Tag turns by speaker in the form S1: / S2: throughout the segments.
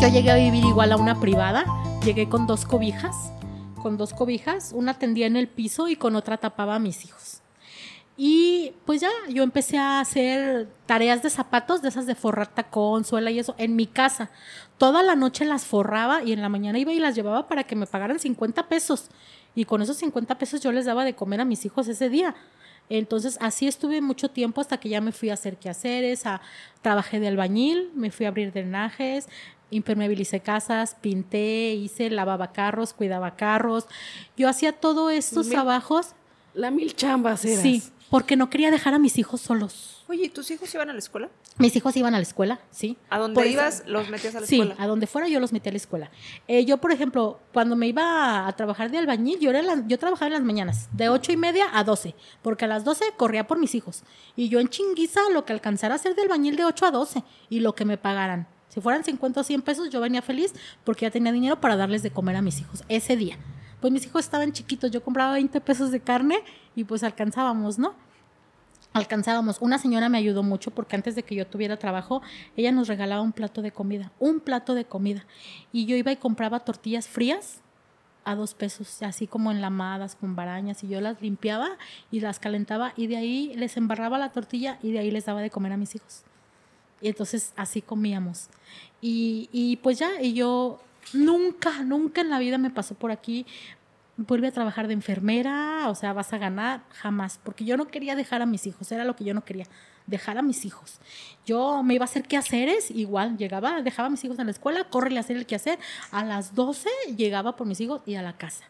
S1: Yo llegué a vivir igual a una privada, llegué con dos cobijas, con dos cobijas, una tendía en el piso y con otra tapaba a mis hijos. Y pues ya, yo empecé a hacer tareas de zapatos, de esas de forrar tacón, suela y eso, en mi casa. Toda la noche las forraba y en la mañana iba y las llevaba para que me pagaran 50 pesos. Y con esos 50 pesos yo les daba de comer a mis hijos ese día. Entonces así estuve mucho tiempo hasta que ya me fui a hacer quehaceres, a, trabajé de albañil, me fui a abrir drenajes, impermeabilicé casas, pinté, hice, lavaba carros, cuidaba carros. Yo hacía todos estos
S2: Mil-
S1: trabajos.
S2: La mil chambas eras.
S1: Sí, porque no quería dejar a mis hijos solos.
S3: Oye, ¿y tus hijos iban a la escuela?
S1: Mis hijos iban a la escuela, sí.
S3: ¿A dónde
S1: Por eso-
S3: ibas, los metías a la
S1: Sí,
S3: escuela?
S1: a donde fuera yo los metí a la escuela. Eh, yo, por ejemplo, cuando me iba a trabajar de albañil, yo, era la- yo trabajaba en las mañanas, de ocho y media a 12, porque a las 12 corría por mis hijos. Y yo en chinguiza lo que alcanzara a hacer de albañil de 8 a 12 y lo que me pagaran. Si fueran 50 o 100 pesos, yo venía feliz porque ya tenía dinero para darles de comer a mis hijos ese día. Pues mis hijos estaban chiquitos, yo compraba 20 pesos de carne y pues alcanzábamos, ¿no? alcanzábamos. Una señora me ayudó mucho porque antes de que yo tuviera trabajo, ella nos regalaba un plato de comida, un plato de comida. Y yo iba y compraba tortillas frías a dos pesos, así como enlamadas con barañas, y yo las limpiaba y las calentaba y de ahí les embarraba la tortilla y de ahí les daba de comer a mis hijos. Y entonces así comíamos. Y, y pues ya, y yo nunca, nunca en la vida me pasó por aquí vuelve a trabajar de enfermera, o sea, vas a ganar, jamás, porque yo no quería dejar a mis hijos, era lo que yo no quería, dejar a mis hijos. Yo me iba a hacer quehaceres, igual llegaba, dejaba a mis hijos en la escuela, córrele a hacer el quehacer, a las 12 llegaba por mis hijos y a la casa.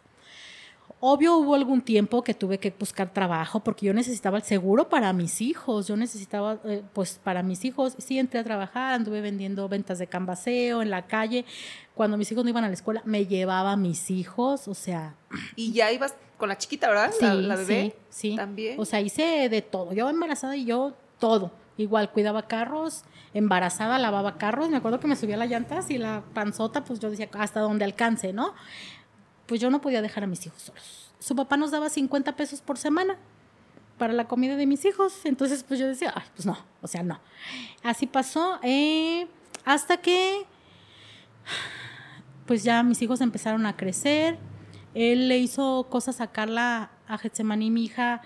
S1: Obvio hubo algún tiempo que tuve que buscar trabajo porque yo necesitaba el seguro para mis hijos, yo necesitaba eh, pues para mis hijos, sí entré a trabajar, anduve vendiendo ventas de cambaseo en la calle, cuando mis hijos no iban a la escuela me llevaba a mis hijos, o sea,
S3: Y ya ibas con la chiquita, ¿verdad?
S1: Sí,
S3: la, la bebé.
S1: sí, sí.
S3: También.
S1: O sea, hice de todo. Yo embarazada y yo todo. Igual cuidaba carros, embarazada, lavaba carros. Me acuerdo que me subía las llantas y la panzota, pues yo decía hasta donde alcance, ¿no? Pues yo no podía dejar a mis hijos solos. Su papá nos daba 50 pesos por semana para la comida de mis hijos. Entonces, pues yo decía, ay, pues no, o sea, no. Así pasó eh, hasta que, pues ya mis hijos empezaron a crecer. Él le hizo cosas a Carla, a Getsemaní, mi hija.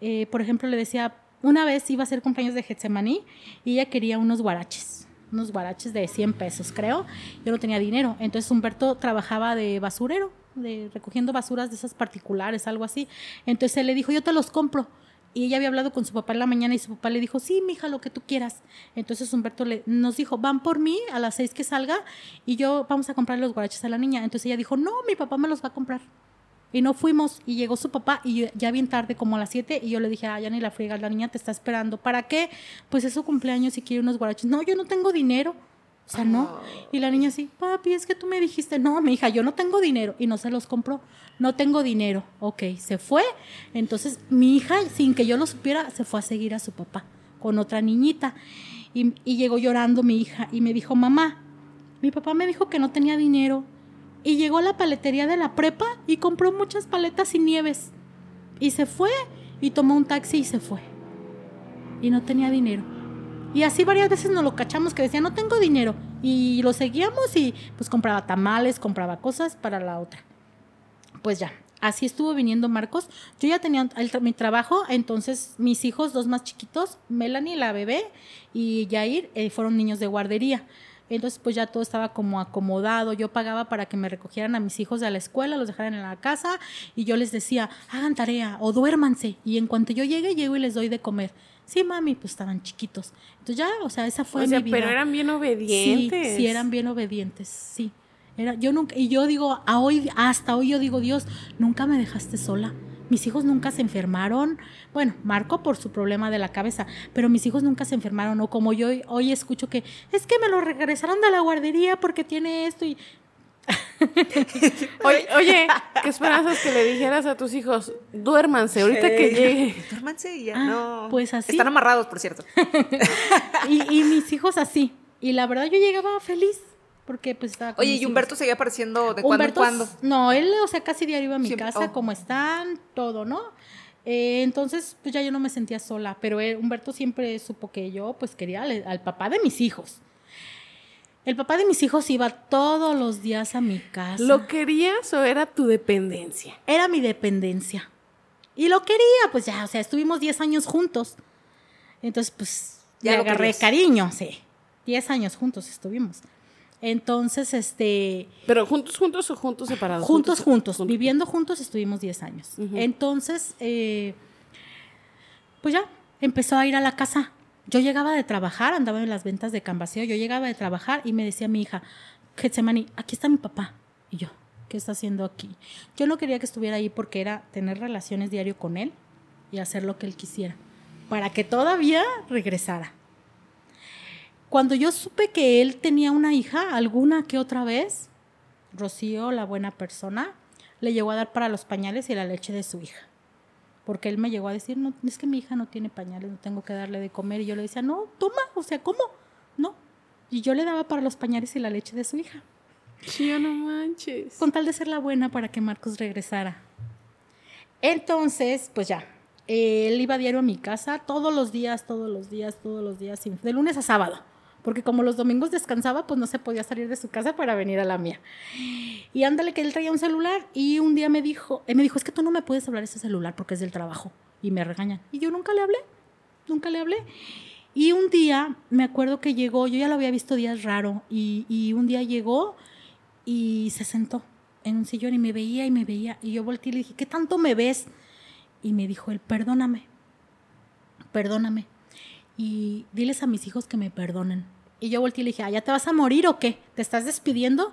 S1: Eh, por ejemplo, le decía, una vez iba a hacer cumpleaños de Getsemaní y ella quería unos guaraches, unos guaraches de 100 pesos, creo. Yo no tenía dinero. Entonces Humberto trabajaba de basurero, de recogiendo basuras de esas particulares, algo así. Entonces él le dijo, yo te los compro. Y ella había hablado con su papá en la mañana y su papá le dijo, sí, mija, lo que tú quieras. Entonces Humberto le, nos dijo, van por mí a las seis que salga y yo vamos a comprar los guaraches a la niña. Entonces ella dijo, no, mi papá me los va a comprar. Y no fuimos y llegó su papá y ya bien tarde, como a las 7, y yo le dije, ah, ya ni la friega, la niña te está esperando. ¿Para qué? Pues es su cumpleaños y quiere unos guaraches. No, yo no tengo dinero. No. Y la niña así, papi, es que tú me dijiste, no, mi hija, yo no tengo dinero. Y no se los compró. No tengo dinero. Ok, se fue. Entonces, mi hija, sin que yo lo supiera, se fue a seguir a su papá con otra niñita. Y, y llegó llorando mi hija y me dijo, mamá, mi papá me dijo que no tenía dinero. Y llegó a la paletería de la prepa y compró muchas paletas y nieves. Y se fue y tomó un taxi y se fue. Y no tenía dinero. Y así varias veces nos lo cachamos que decía, no tengo dinero. Y lo seguíamos y pues compraba tamales, compraba cosas para la otra. Pues ya, así estuvo viniendo Marcos. Yo ya tenía el tra- mi trabajo, entonces mis hijos, dos más chiquitos, Melanie, la bebé, y Jair, eh, fueron niños de guardería. Entonces, pues ya todo estaba como acomodado. Yo pagaba para que me recogieran a mis hijos de la escuela, los dejaran en la casa y yo les decía, hagan tarea o duérmanse. Y en cuanto yo llegue, llego y les doy de comer. Sí, mami, pues estaban chiquitos. Entonces ya, o sea, esa fue
S2: o sea,
S1: mi vida.
S2: pero eran bien obedientes.
S1: Sí, sí, eran bien obedientes, sí. Era, yo nunca, y yo digo, a hoy, hasta hoy yo digo, Dios, nunca me dejaste sola. Mis hijos nunca se enfermaron. Bueno, Marco por su problema de la cabeza, pero mis hijos nunca se enfermaron. O como yo hoy, hoy escucho que es que me lo regresaron de la guardería porque tiene esto y
S2: Oye, oye, ¿qué esperanzas que le dijeras a tus hijos? Duérmanse, ahorita que llegue.
S3: Duérmanse y ya
S1: Ah,
S3: no.
S1: pues así.
S3: Están amarrados, por cierto.
S1: y, y mis hijos así. Y la verdad yo llegaba feliz porque pues estaba con
S3: Oye, y
S1: hijos.
S3: Humberto seguía apareciendo de cuando en
S1: Humberto,
S3: cuando.
S1: No, él, o sea, casi diario iba a mi
S3: Siempre-
S1: casa,
S3: oh.
S1: cómo están, todo, ¿no? Eh, entonces, pues ya yo no me sentía sola, pero él- Humberto siempre supo que yo, pues, quería al, al papá de mis hijos. El papá de mis hijos iba todos los días a mi casa.
S2: ¿Lo querías o era tu dependencia?
S1: Era mi dependencia. Y lo quería, pues ya, o sea, estuvimos 10 años juntos. Entonces, pues,
S3: Ya
S1: agarré
S3: querías.
S1: cariño, sí. 10 años juntos estuvimos. Entonces, este,
S2: ¿Pero juntos, juntos o juntos separados?
S1: juntos, juntos, viviendo juntos estuvimos 10 años. Entonces, eh, pues ya, empezó a ir a la casa. Yo llegaba de trabajar, andaba en las ventas de Cambaseo, yo llegaba de trabajar y me decía mi hija, Getsemani, aquí está mi papá. Y yo, ¿qué está haciendo aquí? Yo no quería que estuviera ahí porque era tener relaciones diario con él y hacer lo que él quisiera, para que todavía regresara. Cuando yo supe que él tenía una hija, alguna que otra vez, Rocío, la buena persona, le llegó a dar para los pañales y la leche de su hija. Porque él me llegó a decir, no, es que mi hija no tiene pañales, no tengo que darle de comer. Y yo le decía, no, toma, o sea, ¿cómo? No. Y yo le daba para los pañales y la leche de su hija.
S2: Sí, no manches.
S1: Con tal de ser la buena para que Marcos regresara. Entonces, pues ya, él iba diario a mi casa todos los días, todos los días, todos los días, de lunes a sábado. Porque como los domingos descansaba, pues no se podía salir de su casa para venir a la mía. Y ándale que él traía un celular y un día me dijo, él me dijo, es que tú no me puedes hablar ese celular porque es del trabajo. Y me regañan. Y yo nunca le hablé, nunca le hablé. Y un día, me acuerdo que llegó, yo ya lo había visto días raro, y, y un día llegó y se sentó en un sillón y me veía y me veía. Y yo volteé y le dije, ¿qué tanto me ves? Y me dijo él, perdóname, perdóname. Y diles a mis hijos que me perdonen. Y yo volteé y le dije, "Ah, ¿ya te vas a morir o qué? ¿Te estás despidiendo?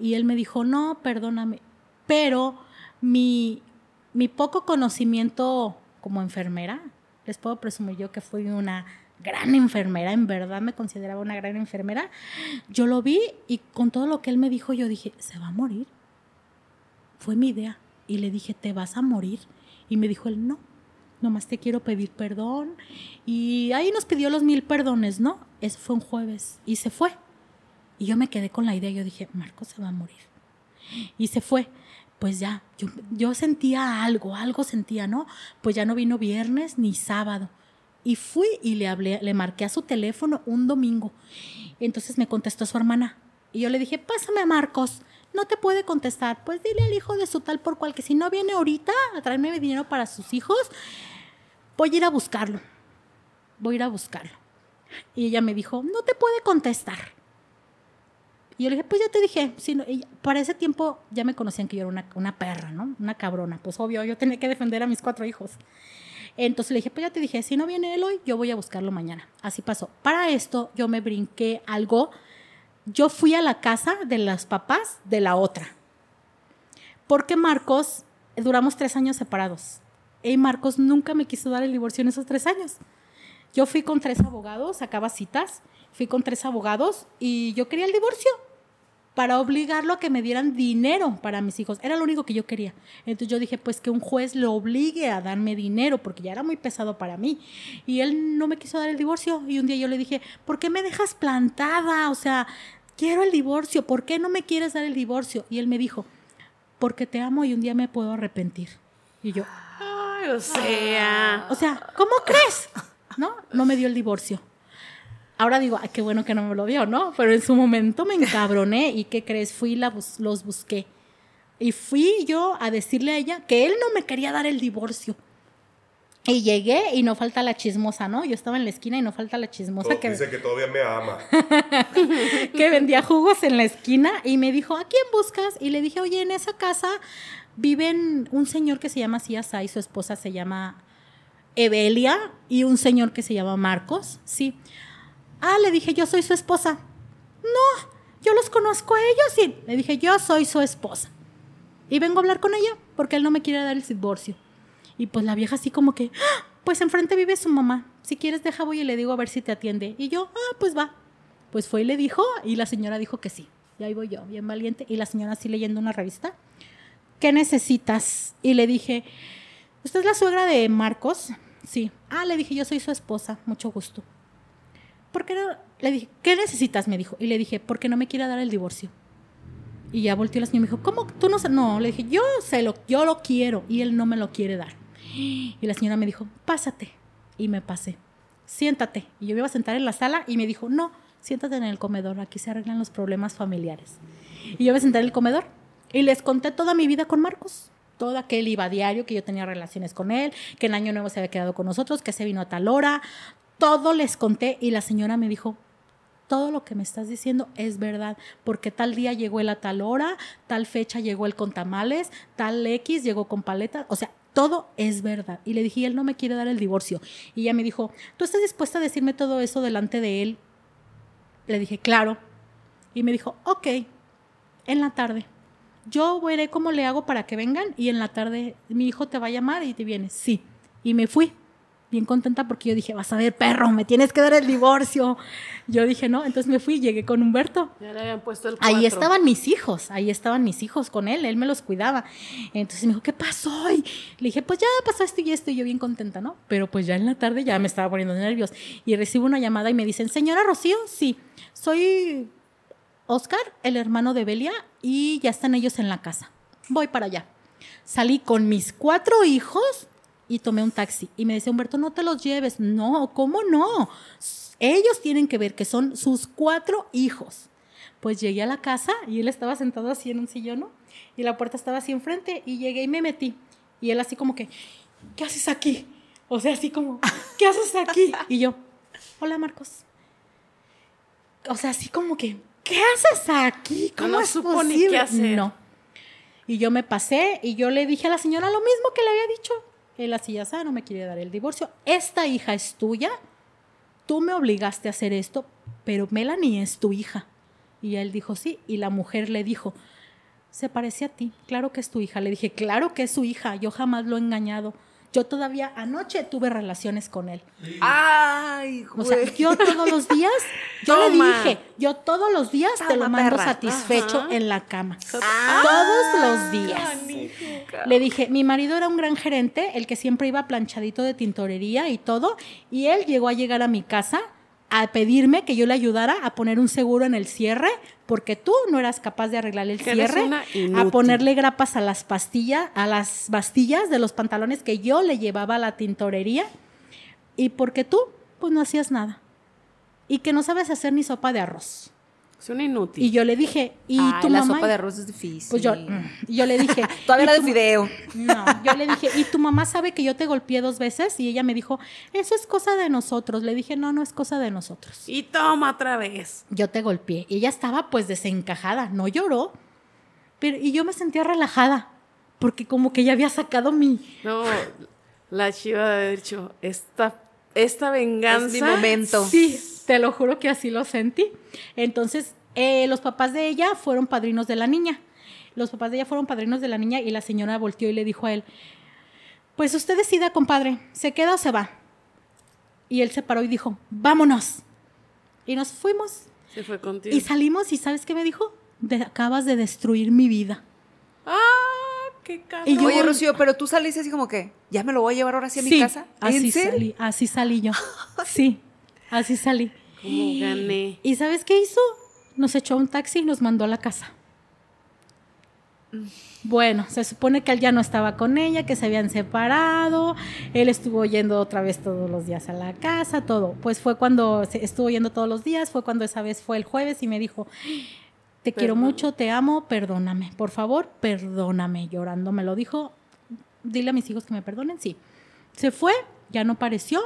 S1: Y él me dijo, no, perdóname. Pero mi, mi poco conocimiento como enfermera, les puedo presumir yo que fui una gran enfermera, en verdad me consideraba una gran enfermera. Yo lo vi y con todo lo que él me dijo, yo dije, se va a morir. Fue mi idea. Y le dije, te vas a morir. Y me dijo él, no, nomás te quiero pedir perdón. Y ahí nos pidió los mil perdones, ¿no? Eso fue un jueves. Y se fue. Y yo me quedé con la idea, yo dije, Marco se va a morir. Y se fue. Pues ya, yo, yo sentía algo, algo sentía, ¿no? Pues ya no vino viernes ni sábado. Y fui y le hablé, le marqué a su teléfono un domingo. Entonces me contestó su hermana. Y yo le dije, pásame a Marcos. No te puede contestar. Pues dile al hijo de su tal por cual que si no viene ahorita a traerme dinero para sus hijos, voy a ir a buscarlo. Voy a ir a buscarlo. Y ella me dijo, no te puede contestar. Y yo le dije, pues ya te dije. Si para ese tiempo ya me conocían que yo era una, una perra, ¿no? Una cabrona. Pues obvio, yo tenía que defender a mis cuatro hijos. Entonces le dije, pues ya te dije, si no viene él hoy, yo voy a buscarlo mañana. Así pasó. Para esto yo me brinqué algo. Yo fui a la casa de los papás de la otra. Porque Marcos, duramos tres años separados. Y Marcos nunca me quiso dar el divorcio en esos tres años. Yo fui con tres abogados, sacaba citas, fui con tres abogados y yo quería el divorcio para obligarlo a que me dieran dinero para mis hijos. Era lo único que yo quería. Entonces yo dije, pues que un juez lo obligue a darme dinero, porque ya era muy pesado para mí. Y él no me quiso dar el divorcio. Y un día yo le dije, ¿por qué me dejas plantada? O sea, quiero el divorcio, ¿por qué no me quieres dar el divorcio? Y él me dijo, porque te amo y un día me puedo arrepentir. Y yo,
S2: o sea.
S1: o sea, ¿cómo crees? ¿No? No me dio el divorcio. Ahora digo, ay, qué bueno que no me lo dio, ¿no? Pero en su momento me encabroné y ¿qué crees? Fui y la bus- los busqué. Y fui yo a decirle a ella que él no me quería dar el divorcio. Y llegué y no falta la chismosa, ¿no? Yo estaba en la esquina y no falta la chismosa
S4: Todo-
S1: que,
S4: Dice que todavía me ama.
S1: que vendía jugos en la esquina y me dijo, ¿a quién buscas? Y le dije, oye, en esa casa viven un señor que se llama Ciasa y su esposa se llama Evelia y un señor que se llama Marcos, sí. Ah, le dije, yo soy su esposa. No, yo los conozco a ellos y le dije, yo soy su esposa. Y vengo a hablar con ella porque él no me quiere dar el divorcio. Y pues la vieja así como que, "Ah, pues enfrente vive su mamá. Si quieres deja voy y le digo a ver si te atiende. Y yo, ah, pues va. Pues fue y le dijo y la señora dijo que sí. Y ahí voy yo, bien valiente. Y la señora así leyendo una revista. ¿Qué necesitas? Y le dije, ¿usted es la suegra de Marcos? Sí. Ah, le dije, yo soy su esposa. Mucho gusto. ¿Por qué no? Le dije, ¿qué necesitas? Me dijo. Y le dije, porque no me quiere dar el divorcio. Y ya volteó la señora y me dijo, ¿cómo? ¿Tú no? No, le dije, yo sé lo, yo lo quiero y él no me lo quiere dar. Y la señora me dijo, pásate. Y me pasé. Siéntate. Y yo me iba a sentar en la sala y me dijo, no, siéntate en el comedor, aquí se arreglan los problemas familiares. Y yo me senté en el comedor y les conté toda mi vida con Marcos. Todo aquel iba a diario, que yo tenía relaciones con él, que en Año Nuevo se había quedado con nosotros, que se vino a tal hora. Todo les conté y la señora me dijo, todo lo que me estás diciendo es verdad, porque tal día llegó él a tal hora, tal fecha llegó él con tamales, tal X llegó con paletas, o sea, todo es verdad. Y le dije, él no me quiere dar el divorcio. Y ella me dijo, ¿tú estás dispuesta a decirme todo eso delante de él? Le dije, claro. Y me dijo, ok, en la tarde. Yo veré cómo le hago para que vengan y en la tarde mi hijo te va a llamar y te vienes. Sí. Y me fui bien contenta porque yo dije, vas a ver, perro, me tienes que dar el divorcio. Yo dije, no, entonces me fui y llegué con Humberto.
S2: Ya le habían puesto el
S1: Ahí estaban mis hijos, ahí estaban mis hijos con él, él me los cuidaba. Entonces me dijo, ¿qué pasó? Y le dije, pues ya pasó esto y esto, y yo bien contenta, ¿no? Pero pues ya en la tarde ya me estaba poniendo nervios. Y recibo una llamada y me dicen, señora Rocío, sí, soy Oscar, el hermano de Belia, y ya están ellos en la casa. Voy para allá. Salí con mis cuatro hijos y tomé un taxi. Y me decía, Humberto, no te los lleves. No, ¿cómo no? Ellos tienen que ver que son sus cuatro hijos. Pues llegué a la casa y él estaba sentado así en un sillón, ¿no? Y la puerta estaba así enfrente y llegué y me metí. Y él así como que, ¿qué haces aquí? O sea, así como, ¿qué haces aquí? Y yo, hola Marcos. O sea, así como que, ¿qué haces aquí? ¿Cómo
S2: no
S1: es posible?
S2: qué hacer.
S1: No. Y yo me pasé y yo le dije a la señora lo mismo que le había dicho. Él así ya sabe, no me quiere dar el divorcio. Esta hija es tuya. Tú me obligaste a hacer esto, pero Melanie es tu hija. Y él dijo sí. Y la mujer le dijo, se parece a ti. Claro que es tu hija. Le dije, claro que es su hija. Yo jamás lo he engañado. Yo todavía anoche tuve relaciones con él.
S3: Ay,
S1: O sea,
S3: güey.
S1: yo todos los días, yo
S2: Toma.
S1: le dije, yo todos los días te lo mando
S3: perra.
S1: satisfecho
S2: Ajá.
S1: en la cama.
S3: Ah,
S1: todos los días. Le dije, mi marido era un gran gerente, el que siempre iba planchadito de tintorería y todo, y él llegó a llegar a mi casa a pedirme que yo le ayudara a poner un seguro en el cierre, porque tú no eras capaz de arreglar el
S2: Que
S1: cierre, a ponerle grapas a las pastillas, a las bastillas de los pantalones que yo le llevaba a la tintorería, y porque tú, pues no hacías nada. Y que no sabes hacer ni sopa de arroz.
S2: Es una inútil.
S1: Y yo le dije, ¿y
S3: Ay,
S1: tu
S3: la
S1: mamá?
S3: sopa de arroz es difícil.
S1: Pues yo, mm, y yo le dije,
S3: Todavía
S1: "¿Y
S3: la de fideo.
S1: no, yo le dije, ¿y tu mamá sabe que yo te golpeé dos veces? Y ella me dijo, eso es cosa de nosotros. Le dije, no, no es cosa de nosotros.
S2: Y toma otra vez.
S1: Yo te golpeé. Y ella estaba pues desencajada, no lloró. Pero, y yo me sentía relajada, porque como que ya había sacado mi...
S2: No, la chiva de haber dicho, esta, esta venganza.
S3: Es mi momento.
S1: Sí, te lo juro que así lo sentí. Entonces, eh, los papás de ella fueron padrinos de la niña. Los papás de ella fueron padrinos de la niña y la señora volteó y le dijo a él, pues usted decida, compadre, ¿se queda o se va? Y él se paró y dijo, vámonos. Y nos fuimos.
S2: Se fue contigo.
S1: Y salimos y ¿sabes qué me dijo? De- acabas de destruir mi vida.
S2: ¡Ah! ¡Qué cabrón!
S1: Y yo-
S3: Oye, Rocío, pero tú saliste así como que, ¿ya me lo voy a llevar ahora sí a mi
S1: Sí,
S3: casa?
S1: Así salí, así salí yo. Sí, así salí.
S2: ¿Cómo gané?
S1: ¿Y sabes qué hizo? Nos echó un taxi y nos mandó a la casa. Bueno, se supone que él ya no estaba con ella, que se habían separado, él estuvo yendo otra vez todos los días a la casa, todo. Pues fue cuando se estuvo yendo todos los días, fue cuando esa vez fue el jueves y me dijo, te quiero mucho, te amo, perdóname, por favor, perdóname, llorando me lo dijo, dile a mis hijos que me perdonen, sí. Se fue, ya no apareció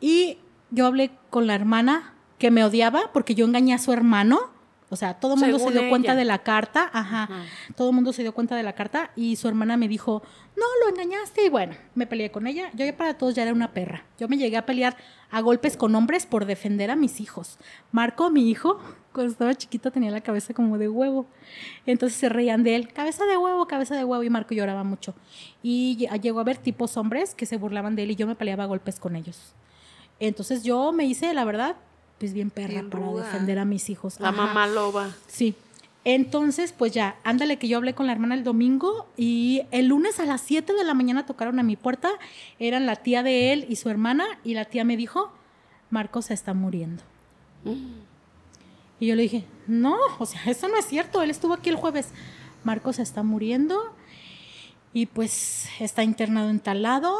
S1: y yo hablé con la hermana que me odiaba porque yo engañé a su hermano. O sea, todo el mundo se dio cuenta de la carta, ajá,
S2: Ajá.
S1: todo el mundo se dio cuenta de la carta y su hermana me dijo, no, lo engañaste y bueno, me peleé con ella. Yo ya para todos ya era una perra. Yo me llegué a pelear a golpes con hombres por defender a mis hijos. Marco, mi hijo, cuando estaba chiquito tenía la cabeza como de huevo. Entonces se reían de él, cabeza de huevo, cabeza de huevo y Marco lloraba mucho. Y lle- llegó a haber tipos hombres que se burlaban de él y yo me peleaba a golpes con ellos. Entonces yo me hice, la verdad, pues bien perra
S3: Bien
S1: para
S3: ruda.
S1: defender a mis hijos.
S2: La
S1: Ajá.
S2: mamá loba.
S1: Sí. Entonces, pues ya, ándale que yo hablé con la hermana el domingo y el lunes a las 7 de la mañana tocaron a mi puerta. Eran la tía de él y su hermana y la tía me dijo, Marcos se está muriendo. Y yo le dije, no, o sea, eso no es cierto, él estuvo aquí el jueves. Marcos se está muriendo y pues está internado en tal lado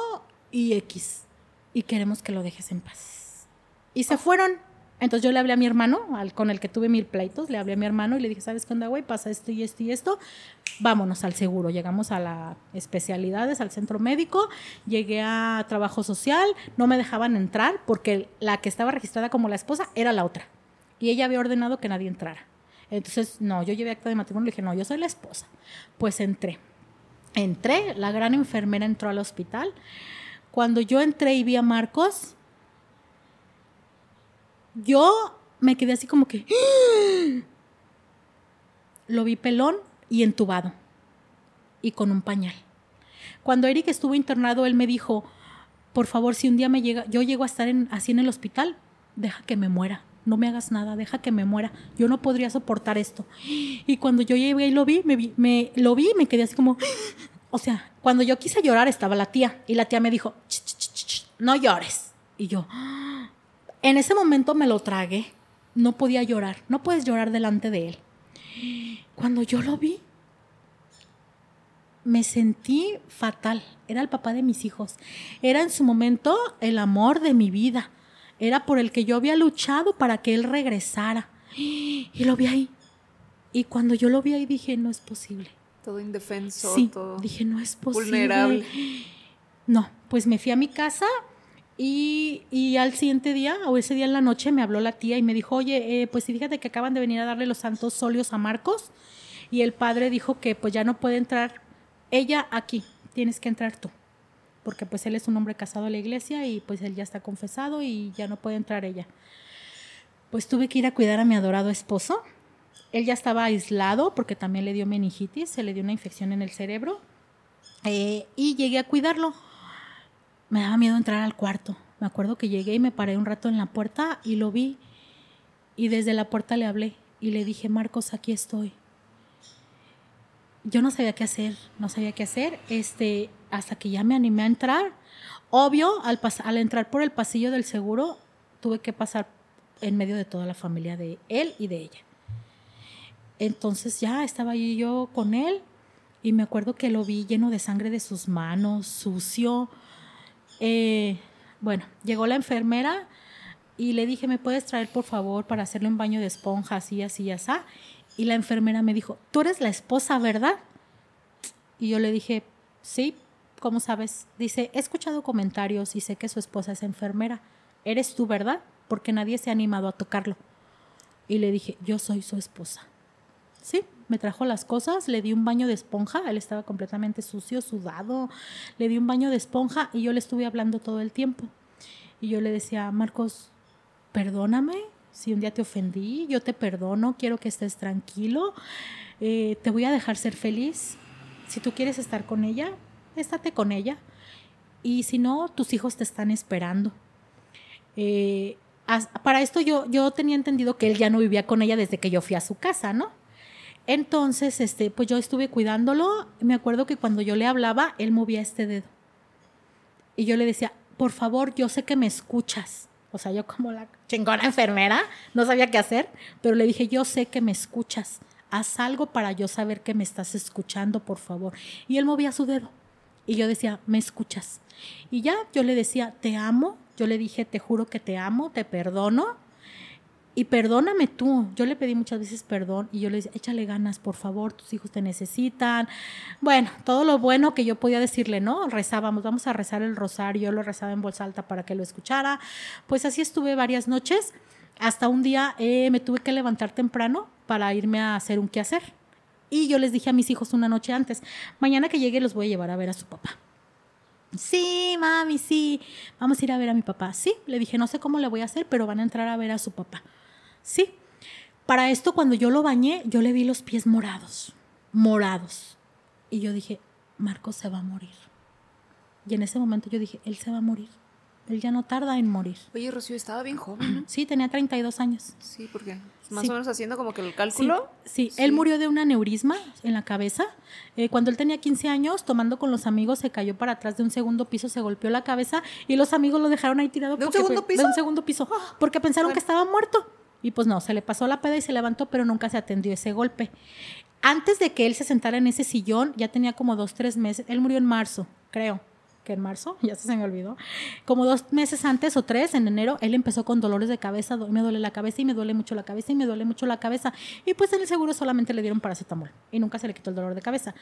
S1: y X. Y queremos que lo dejes en paz. Y se fueron. Entonces yo le hablé a mi hermano, al, con el que tuve mil pleitos, le hablé a mi hermano y le dije, ¿sabes qué onda, güey? Pasa esto y esto y esto. Vámonos al seguro. Llegamos a las especialidades, al centro médico, llegué a trabajo social, no me dejaban entrar porque la que estaba registrada como la esposa era la otra. Y ella había ordenado que nadie entrara. Entonces, no, yo llevé acta de matrimonio y le dije, no, yo soy la esposa. Pues entré. Entré, la gran enfermera entró al hospital. Cuando yo entré y vi a Marcos, yo me quedé así como que... Lo vi pelón y entubado y con un pañal. Cuando Eric estuvo internado, él me dijo, por favor, si un día me llega, yo llego a estar así en el hospital, deja que me muera, no me hagas nada, deja que me muera, yo no podría soportar esto. Y cuando yo llegué y lo vi, me, lo vi, me quedé así como, o sea, cuando yo quise llorar estaba la tía y la tía me dijo, "Ch, ch, ch, ch, ch, no llores. Y yo, en ese momento me lo tragué, no podía llorar, no puedes llorar delante de él. Cuando yo lo vi, me sentí fatal. Era el papá de mis hijos. Era en su momento el amor de mi vida. Era por el que yo había luchado para que él regresara. Y lo vi ahí. Y cuando yo lo vi ahí dije, no es posible.
S3: Todo indefenso,
S1: Sí,
S3: todo
S1: dije, no es posible.
S3: vulnerable.
S1: No, pues me fui a mi casa y, y al siguiente día, o ese día en la noche, me habló la tía y me dijo, oye, eh, pues fíjate que acaban de venir a darle los santos solios a Marcos y el padre dijo que pues ya no puede entrar ella aquí, tienes que entrar tú. Porque pues él es un hombre casado a la iglesia y pues él ya está confesado y ya no puede entrar ella. Pues tuve que ir a cuidar a mi adorado esposo. Él ya estaba aislado porque también le dio meningitis, se le dio una infección en el cerebro. Eh, y llegué a cuidarlo. Me daba miedo entrar al cuarto. Me acuerdo que llegué y me paré un rato en la puerta y lo vi. Y desde la puerta le hablé y le dije, Marcos, aquí estoy. Yo no sabía qué hacer, no sabía qué hacer, este, hasta que ya me animé a entrar. Obvio, al, al entrar por el pasillo del seguro, tuve que pasar en medio de toda la familia de él y de ella. Entonces ya estaba yo con él y me acuerdo que lo vi lleno de sangre de sus manos, sucio. Eh, bueno, llegó la enfermera y le dije, ¿me puedes traer por favor para hacerle un baño de esponja así, así, así? Y la enfermera me dijo, tú eres la esposa, ¿verdad? Y yo le dije, sí, ¿cómo sabes? Dice, he escuchado comentarios y sé que su esposa es enfermera. ¿Eres tú, verdad? Porque nadie se ha animado a tocarlo. Y le dije, yo soy su esposa. Sí, me trajo las cosas, le di un baño de esponja, él estaba completamente sucio, sudado, le di un baño de esponja y yo le estuve hablando todo el tiempo. Y yo le decía, Marcos, perdóname si un día te ofendí, yo te perdono, quiero que estés tranquilo, eh, te voy a dejar ser feliz. Si tú quieres estar con ella, estate con ella. Y si no, tus hijos te están esperando. Eh, para esto yo, yo tenía entendido que él ya no vivía con ella desde que yo fui a su casa, ¿no? Entonces, este, pues yo estuve cuidándolo. Me acuerdo que cuando yo le hablaba, él movía este dedo. Y yo le decía, por favor, yo sé que me escuchas. O sea, yo como la chingona enfermera, no sabía qué hacer, pero le dije, yo sé que me escuchas. Haz algo para yo saber que me estás escuchando, por favor. Y él movía su dedo. Y yo decía, me escuchas. Y ya yo le decía, te amo. Yo le dije, te juro que te amo, te perdono. Y perdóname tú. Yo le pedí muchas veces perdón y yo le decía, échale ganas, por favor, tus hijos te necesitan. Bueno, todo lo bueno que yo podía decirle, ¿no? Rezábamos, vamos a rezar el rosario. Yo lo rezaba en voz alta para que lo escuchara. Pues así estuve varias noches. Hasta un día eh, me tuve que levantar temprano para irme a hacer un quehacer. Y yo les dije a mis hijos una noche antes, mañana que llegue los voy a llevar a ver a su papá. Sí, mami, sí. Vamos a ir a ver a mi papá. Sí, le dije, no sé cómo le voy a hacer, pero van a entrar a ver a su papá. Sí. Para esto, cuando yo lo bañé, yo le vi los pies morados, morados. Y yo dije, Marcos se va a morir. Y en ese momento yo dije, él se va a morir. Él ya no tarda en morir.
S3: Oye, Rocío, estaba bien joven, ¿no?
S1: Sí, tenía 32 años.
S3: Sí, porque más
S1: Sí.
S3: o menos haciendo como que el
S1: Sí,
S3: cálculo.
S1: sí, él murió de un aneurisma en la cabeza. Eh, cuando él tenía 15 años, tomando con los amigos, se cayó para atrás de un segundo piso, se golpeó la cabeza y los amigos lo dejaron ahí tirado.
S3: ¿De un segundo piso?
S1: De un segundo piso, porque pensaron
S3: bueno.
S1: que estaba muerto. Y pues no, se le pasó la peda y se levantó, pero nunca se atendió ese golpe. Antes de que él se sentara en ese sillón, ya tenía como dos, tres meses. Él murió en marzo, creo. que en marzo, ya se me olvidó, como dos meses antes o tres, en enero, él empezó con dolores de cabeza, me duele la cabeza y me duele mucho la cabeza y me duele mucho la cabeza. Y pues en el seguro solamente le dieron paracetamol y nunca se le quitó el dolor de cabeza.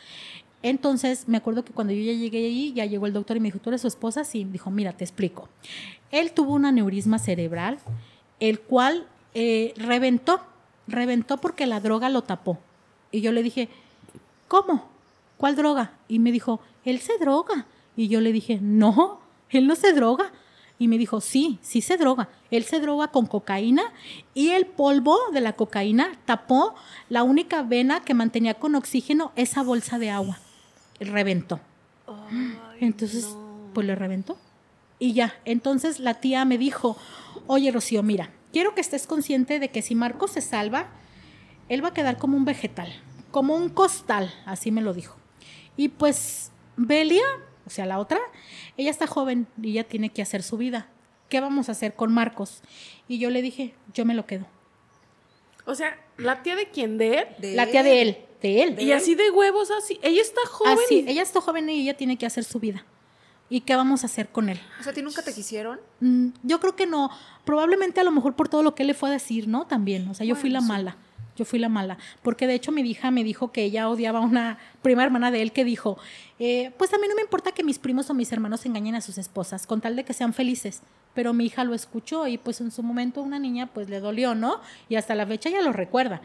S1: Entonces, me acuerdo que cuando yo ya llegué ahí, ya llegó el doctor y me dijo, ¿tú eres su esposa? Sí, dijo, mira, te explico. Él tuvo un aneurisma cerebral, el cual eh, reventó, reventó porque la droga lo tapó. Y yo le dije, ¿cómo? ¿Cuál droga? Y me dijo, él se droga. Y yo le dije, no, él no se droga. Y me dijo, sí, sí se droga. Él se droga con cocaína y el polvo de la cocaína tapó la única vena que mantenía con oxígeno esa bolsa de agua. Reventó. Entonces, pues le reventó. Y ya, entonces la tía me dijo, oye Rocío, mira, quiero que estés consciente de que si Marcos se salva, él va a quedar como un vegetal, como un costal, así me lo dijo. Y pues Belia, o sea, la otra, ella está joven y ella tiene que hacer su vida. ¿Qué vamos a hacer con Marcos? Y yo le dije, yo me lo quedo.
S2: O sea, la tía de quién, de él.
S3: De
S1: la tía de él, de él.
S2: Y así de huevos, así. Ella está joven.
S1: Así,
S2: y-
S1: ella está joven y ella tiene que hacer su vida. ¿Y qué vamos a hacer con él?
S3: O sea, ¿a ti nunca te quisieron?
S1: Mm, Yo creo que no. Probablemente a lo mejor por todo lo que él le fue a decir, ¿no? También. O sea, yo fui la
S3: sí.
S1: mala. Yo fui la mala. Porque de hecho mi hija me dijo que ella odiaba a una prima hermana de él que dijo, eh, pues a mí no me importa que mis primos o mis hermanos engañen a sus esposas, con tal de que sean felices. Pero mi hija lo escuchó y pues en su momento una niña pues le dolió, ¿no? Y hasta la fecha ella lo recuerda.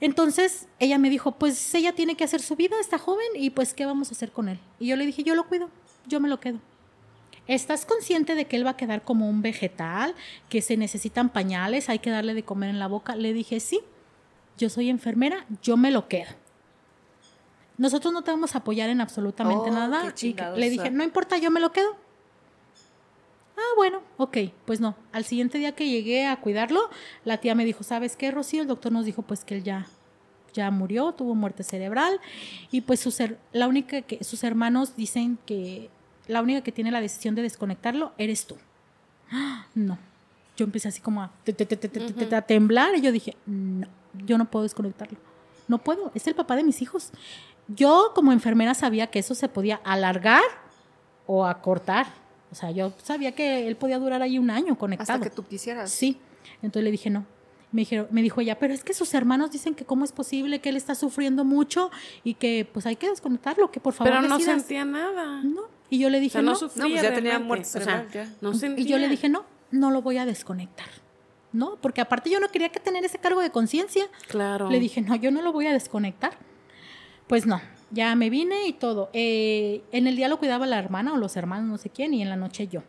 S1: Entonces ella me dijo, pues ella tiene que hacer su vida, está joven, y pues ¿qué vamos a hacer con él? Y yo le dije, yo lo cuido, yo me lo quedo. ¿Estás consciente de que él va a quedar como un vegetal, que se necesitan pañales, hay que darle de comer en la boca? Le dije, sí, yo soy enfermera, yo me lo quedo. Nosotros no te vamos a apoyar en absolutamente
S3: Oh,
S1: nada. Y le dije, no importa, yo me lo quedo. Ah, bueno, ok, pues no. Al siguiente día que llegué a cuidarlo, la tía me dijo, ¿sabes qué, Rocío? El doctor nos dijo pues que él ya, ya murió, tuvo muerte cerebral y pues sus, la única que, sus hermanos dicen que la única que tiene la decisión de desconectarlo eres tú. No. Yo empecé así como a, a temblar y yo dije, no, yo no puedo desconectarlo. No puedo, es el papá de mis hijos. Yo como enfermera sabía que eso se podía alargar o acortar. O sea, yo sabía que él podía durar ahí un año conectado.
S3: Hasta que tú quisieras.
S1: Sí. Entonces le dije, no. Me, dijeron, me dijo ella, pero es que sus hermanos dicen que cómo es posible que él está sufriendo mucho y que pues hay que desconectarlo, que por favor
S2: Pero no
S1: decidas".
S2: sentía nada.
S1: No. Y yo le
S2: O
S1: dije,
S2: sea, no,
S1: no.
S2: sufría.
S3: No, pues ya tenía muerte
S2: O sea,
S3: ya.
S2: no sentía.
S1: Y yo le dije, no, no lo voy a desconectar. ¿No? Porque aparte yo no quería que tener ese cargo de conciencia.
S2: Claro.
S1: Le dije, no, yo no lo voy a desconectar. Pues no, ya me vine y todo. Eh, en el día lo cuidaba la hermana o los hermanos, no sé quién, y en la noche yo.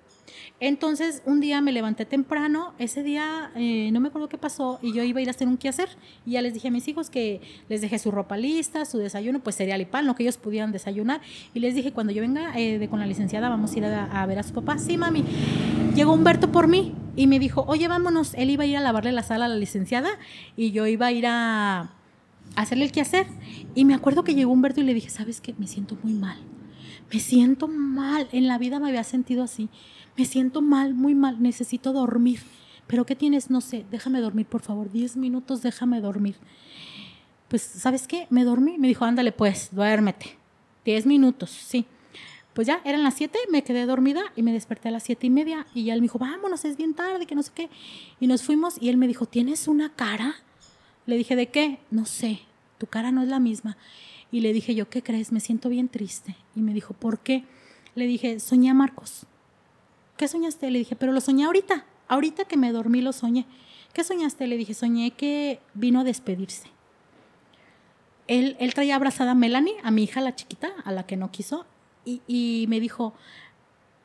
S1: Entonces, un día me levanté temprano, ese día eh, no me acuerdo qué pasó, y yo iba a ir a hacer un quehacer. Y ya les dije a mis hijos que les dejé su ropa lista, su desayuno, pues cereal y pan, lo que ellos pudieran desayunar. Y les dije, cuando yo venga eh, de, con la licenciada, vamos a ir a, ver a su papá. Sí, mami. Llegó Humberto por mí y me dijo, oye, vámonos. Él iba a ir a lavarle la sala a la licenciada y yo iba a ir a, a hacerle el quehacer. Y me acuerdo que llegó Humberto y le dije, ¿sabes qué? Me siento muy mal. Me siento mal. En la vida me había sentido así. Me siento mal, muy mal. Necesito dormir. ¿Pero qué tienes? No sé. Déjame dormir, por favor. Diez minutos, déjame dormir. Pues, ¿sabes qué? Me dormí. Me dijo, ándale, pues, duérmete. Diez minutos, sí. Pues ya, eran las siete, me quedé dormida y me desperté a las siete y media. Y ya él me dijo, vámonos, es bien tarde, que no sé qué. Y nos fuimos y él me dijo, ¿tienes una cara? Le dije, ¿de qué? No sé, tu cara no es la misma. Y le dije yo, ¿qué crees? Me siento bien triste. Y me dijo, ¿por qué? Le dije, soñé a Marcos. ¿Qué soñaste? Le dije, pero lo soñé ahorita. Ahorita que me dormí lo soñé. ¿Qué soñaste? Le dije, soñé que vino a despedirse. Él, él traía abrazada a Melanie, a mi hija, la chiquita, a la que no quiso, y, y me dijo,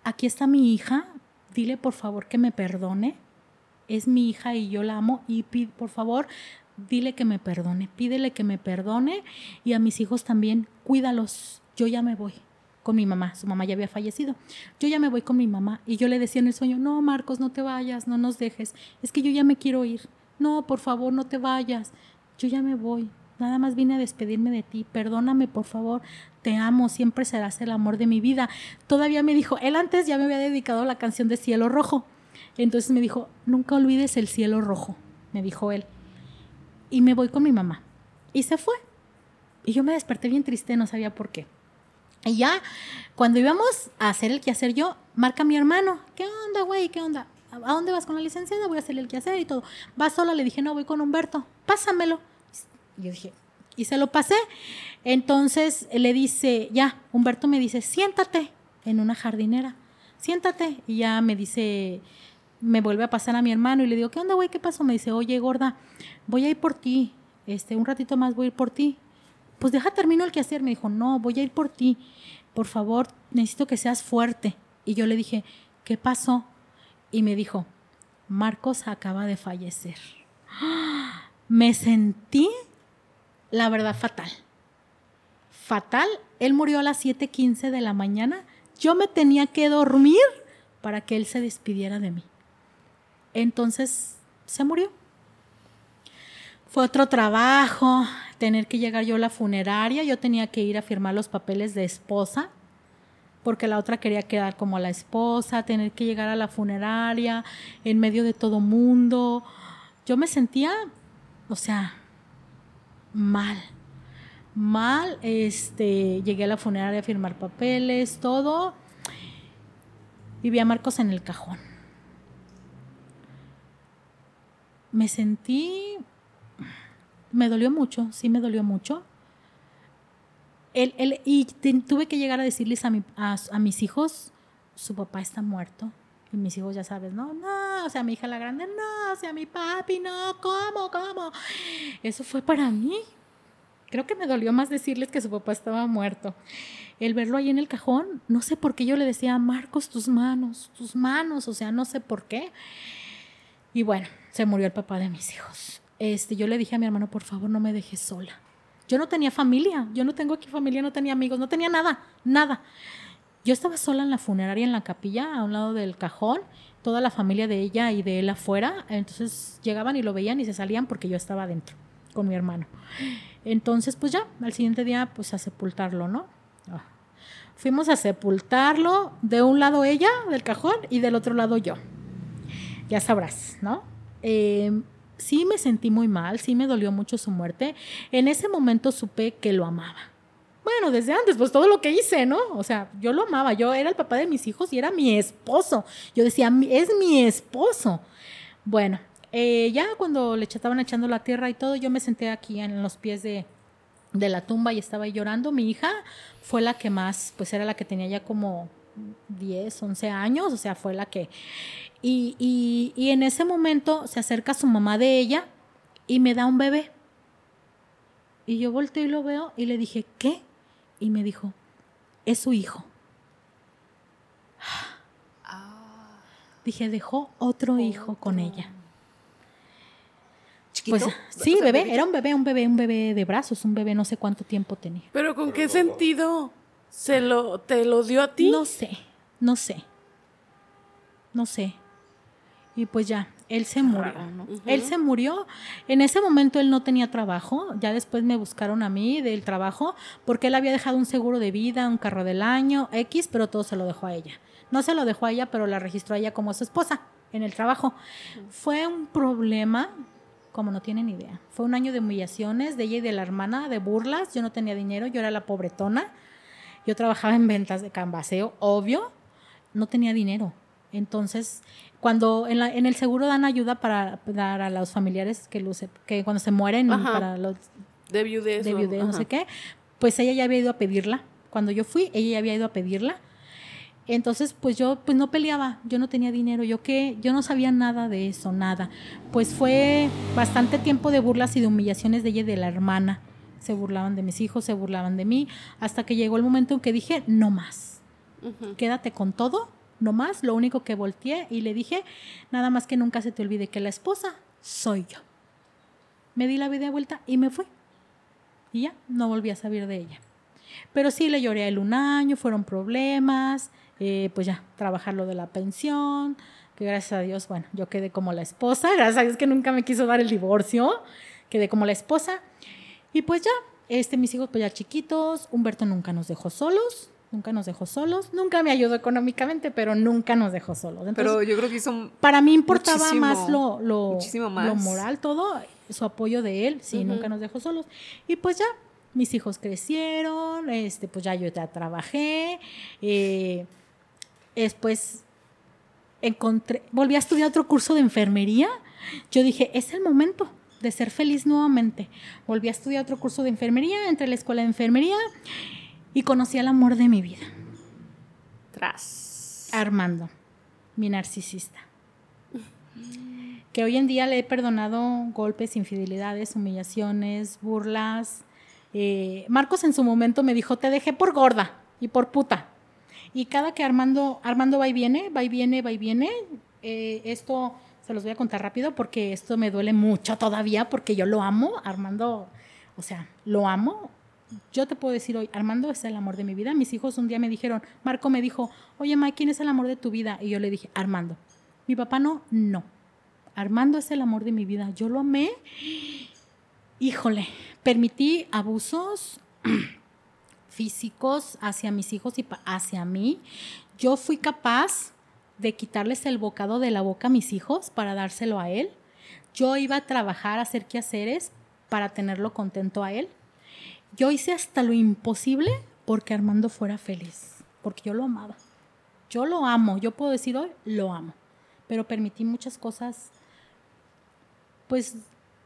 S1: aquí está mi hija, dile por favor que me perdone. Es mi hija y yo la amo y pi- por favor dile que me perdone, pídele que me perdone y a mis hijos también, cuídalos, yo ya me voy con mi mamá, su mamá ya había fallecido, yo ya me voy con mi mamá y yo le decía en el sueño, no Marcos, no te vayas, no nos dejes, es que yo ya me quiero ir, no, por favor, no te vayas, yo ya me voy, nada más vine a despedirme de ti, perdóname por favor, te amo, siempre serás el amor de mi vida. Todavía me dijo, él antes ya me había dedicado la canción de Cielo Rojo, entonces me dijo, nunca olvides el cielo rojo, me dijo él y me voy con mi mamá. Y se fue. Y yo me desperté bien triste, no sabía por qué. Y ya, cuando íbamos a hacer el quehacer yo, marca mi hermano, ¿qué onda, güey? ¿Qué onda? ¿A dónde vas con la licenciada? Voy a hacer el quehacer y todo. ¿Vas sola? Le dije, no, voy con Humberto. Pásamelo. Y yo dije, y se lo pasé. Entonces le dice, ya, Humberto me dice, siéntate en una jardinera, siéntate. Y ya me dice, me vuelve a pasar a mi hermano y le digo, ¿qué onda, güey? ¿Qué pasó? Me dice, oye, gorda, voy a ir por ti. Este, un ratito más voy a ir por ti. Pues deja, termino el quehacer. Me dijo, no, voy a ir por ti. Por favor, necesito que seas fuerte. Y yo le dije, ¿qué pasó? Y me dijo, Marcos acaba de fallecer. Me sentí, la verdad, fatal. Fatal. Él murió a las 7:15 de la mañana. Yo me tenía que dormir para que él se despidiera de mí. Entonces, se murió. Fue otro trabajo, tener que llegar yo a la funeraria. Yo tenía que ir a firmar los papeles de esposa porque la otra quería quedar como la esposa, tener que llegar a la funeraria en medio de todo mundo. Yo me sentía, o sea, mal. Mal, este, llegué a la funeraria a firmar papeles, todo. Y vi a Marcos en el cajón. Me sentí, me dolió mucho, sí me dolió mucho él, él, y tuve que llegar a decirles a, mi, a, a, mis hijos, su papá está muerto. Y mis hijos ya sabes, no, no, o sea, mi hija la grande, no, o sea, mi papi, no, ¿cómo, cómo? Eso fue para mí. Creo que me dolió más decirles que su papá estaba muerto. El verlo ahí en el cajón, no sé por qué yo le decía, Marcos, tus manos, tus manos, o sea, no sé por qué. Y bueno, se murió el papá de mis hijos. Este, yo le dije a mi hermano, por favor, no me dejes sola yo no tenía familia, yo no tengo aquí familia, no tenía amigos, no tenía nada, nada. Yo estaba sola en la funeraria, en la capilla, a un lado del cajón, toda la familia de ella y de él afuera. Entonces llegaban y lo veían y se salían porque yo estaba adentro con mi hermano. Entonces, pues ya, al siguiente día, pues a sepultarlo, ¿no? Ah. Fuimos a sepultarlo, de un lado ella, del cajón, y del otro lado yo. Ya sabrás, ¿no? Eh, sí me sentí muy mal, sí me dolió mucho su muerte. En ese momento supe que lo amaba. Bueno, desde antes, pues todo lo que hice, ¿no? O sea, yo lo amaba, yo era el papá de mis hijos y era mi esposo. Yo decía, es mi esposo. Bueno, eh, ya cuando le estaban echando la tierra y todo, yo me senté aquí en los pies de, de la tumba y estaba llorando. Mi hija fue la que más, pues era la que tenía ya como 10, 11 años, o sea, fue la que... Y, y, en ese momento se acerca su mamá de ella y me da un bebé. Y yo volteo y lo veo y le dije, ¿qué? Y me dijo, es su hijo. Ah. Dije, dejó otro hijo con ella.
S3: ¿Chiquito?
S1: Pues, sí, bebé, era un bebé, un bebé, un bebé de brazos, un bebé, no sé cuánto tiempo tenía.
S2: Pero ¿con qué sentido se lo, te lo dio a ti?
S1: No sé, no sé, no sé. Y pues ya, él se murió. Él se murió. En ese momento él no tenía trabajo. Ya después me buscaron a mí del trabajo porque él había dejado un seguro de vida, un carro del año, X, pero todo se lo dejó a ella. No se lo dejó a ella, pero la registró a ella como su esposa en el trabajo. Fue un problema, como no tienen idea. Fue un año de humillaciones de ella y de la hermana, de burlas. Yo no tenía dinero, yo era la pobretona. Yo trabajaba en ventas de cambaseo, obvio. No tenía dinero. Entonces, cuando en, la, en el seguro dan ayuda para dar a los familiares que, luce, que cuando se mueren para los
S2: de viudez,
S1: de viudez no sé qué, pues ella ya había ido a pedirla. Cuando yo fui, ella ya había ido a pedirla. Entonces, pues yo pues no peleaba, yo no tenía dinero, yo qué, yo no sabía nada de eso, nada. Pues fue bastante tiempo de burlas y de humillaciones de ella y de la hermana. Se burlaban de mis hijos, se burlaban de mí, hasta que llegó el momento en que dije, no más. Quédate con todo no más, lo único que volteé y le dije, nada más que nunca se te olvide que la esposa soy yo. Me di la vida vuelta y me fui. Y ya, no volví a saber de ella. Pero sí le lloré a él un año, fueron problemas, eh, pues ya, trabajar lo de la pensión, que gracias a Dios, bueno, yo quedé como la esposa, gracias a Dios que nunca me quiso dar el divorcio, quedé como la esposa. Y pues ya, este, mis hijos pues ya chiquitos, Humberto nunca nos dejó solos, Nunca nos dejó solos, nunca me ayudó económicamente, pero nunca nos dejó solos.
S3: pero yo creo que hizo
S1: Para mí importaba más lo, lo, lo moral, todo, su apoyo de él, sí, nunca nos dejó solos. Y pues ya, mis hijos crecieron, este, pues ya yo ya trabajé, eh, después encontré, volví a estudiar otro curso de enfermería, yo dije, es el momento de ser feliz nuevamente. Volví a estudiar otro curso de enfermería, entré a la escuela de enfermería y conocí al amor de mi vida,
S2: Tras.
S1: Armando, mi narcisista. Que hoy en día le he perdonado golpes, infidelidades, humillaciones, burlas. Eh, Marcos en su momento me dijo, te dejé por gorda y por puta. Y cada que Armando, Armando va y viene, va y viene, va y viene, eh, esto se los voy a contar rápido porque esto me duele mucho todavía porque yo lo amo, Armando, o sea, lo amo. Yo te puedo decir hoy, Armando es el amor de mi vida. Mis hijos un día me dijeron, Marco me dijo, oye, Mike, ¿quién es el amor de tu vida? Y yo le dije, Armando. Mi papá no, no. Armando es el amor de mi vida. Yo lo amé. Híjole, permití abusos físicos hacia mis hijos y hacia mí. Yo fui capaz de quitarles el bocado de la boca a mis hijos para dárselo a él. Yo iba a trabajar, a hacer quehaceres para tenerlo contento a él. Yo hice hasta lo imposible porque Armando fuera feliz, porque yo lo amaba. Yo lo amo, yo puedo decir hoy, lo amo. Pero permití muchas cosas, pues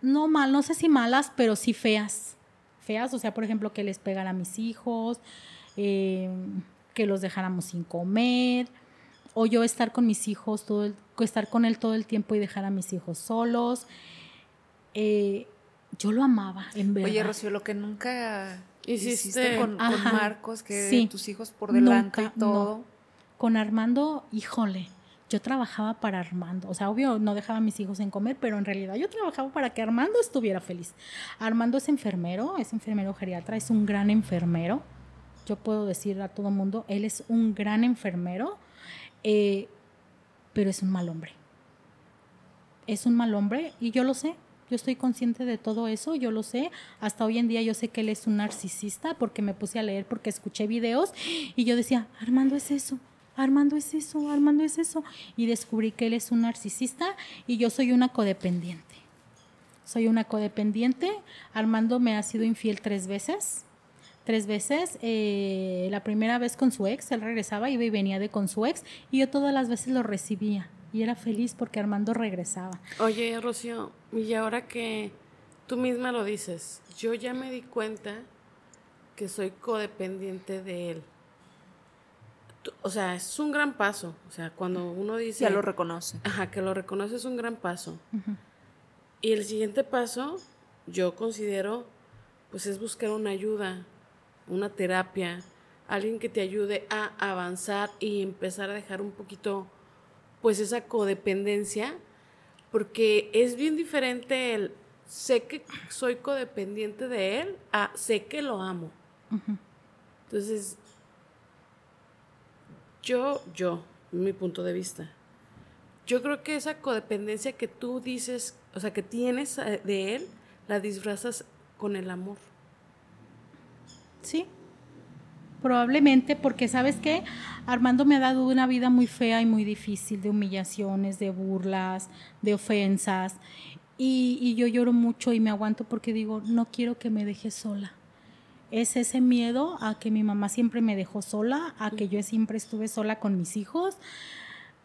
S1: no mal, no sé si malas, pero sí feas. Feas, o sea, por ejemplo, que les pegara a mis hijos, eh, que los dejáramos sin comer, o yo estar con mis hijos, todo el- estar con él todo el tiempo y dejar a mis hijos solos. Eh, yo lo amaba, en verdad.
S3: Oye, Rocío, lo que nunca
S2: Hiciste-
S3: hiciste, con. Marcos, que
S1: Sí.
S3: tus hijos por delante
S1: Nunca,
S3: y todo.
S1: no. Con Armando, híjole, yo trabajaba para Armando. O sea, obvio, no dejaba a mis hijos en comer, pero en realidad yo trabajaba para que Armando estuviera feliz. Armando es enfermero, es enfermero geriatra, es un gran enfermero. Yo puedo decir a todo mundo, él es un gran enfermero, eh, pero es un mal hombre. Es un mal hombre y yo lo sé. Yo estoy consciente de todo eso, yo lo sé. Hasta hoy en día yo sé que él es un narcisista porque me puse a leer, porque escuché videos y yo decía, Armando es eso, Armando es eso, Armando es eso. Y descubrí que él es un narcisista y yo soy una codependiente. Soy una codependiente. Armando me ha sido infiel tres veces. Tres veces. Eh, la primera vez con su ex, él regresaba, iba y venía de con su ex y yo todas las veces lo recibía. Y era feliz porque Armando regresaba.
S2: Oye, Rocío, y ahora que tú misma lo dices, yo ya me di cuenta que soy codependiente de él. O sea, es un gran paso. O sea, cuando uno dice...
S3: Ya lo reconoce.
S2: Ajá, que lo reconoce es un gran paso. Y el siguiente paso, yo considero, pues es buscar una ayuda, una terapia, alguien que te ayude a avanzar y empezar a dejar un poquito, pues esa codependencia, porque es bien diferente el sé que soy codependiente de él a sé que lo amo. Entonces, yo, yo, mi punto de vista, yo creo que esa codependencia que tú dices, o sea, que tienes eh, de él, la disfrazas con el amor.
S1: Sí. Probablemente porque, ¿sabes qué? Armando me ha dado una vida muy fea y muy difícil, de humillaciones, de burlas, de ofensas. Y, yo lloro mucho y me aguanto porque digo, no quiero que me deje sola. Es ese miedo a que mi mamá siempre me dejó sola, a que yo siempre estuve sola con mis hijos,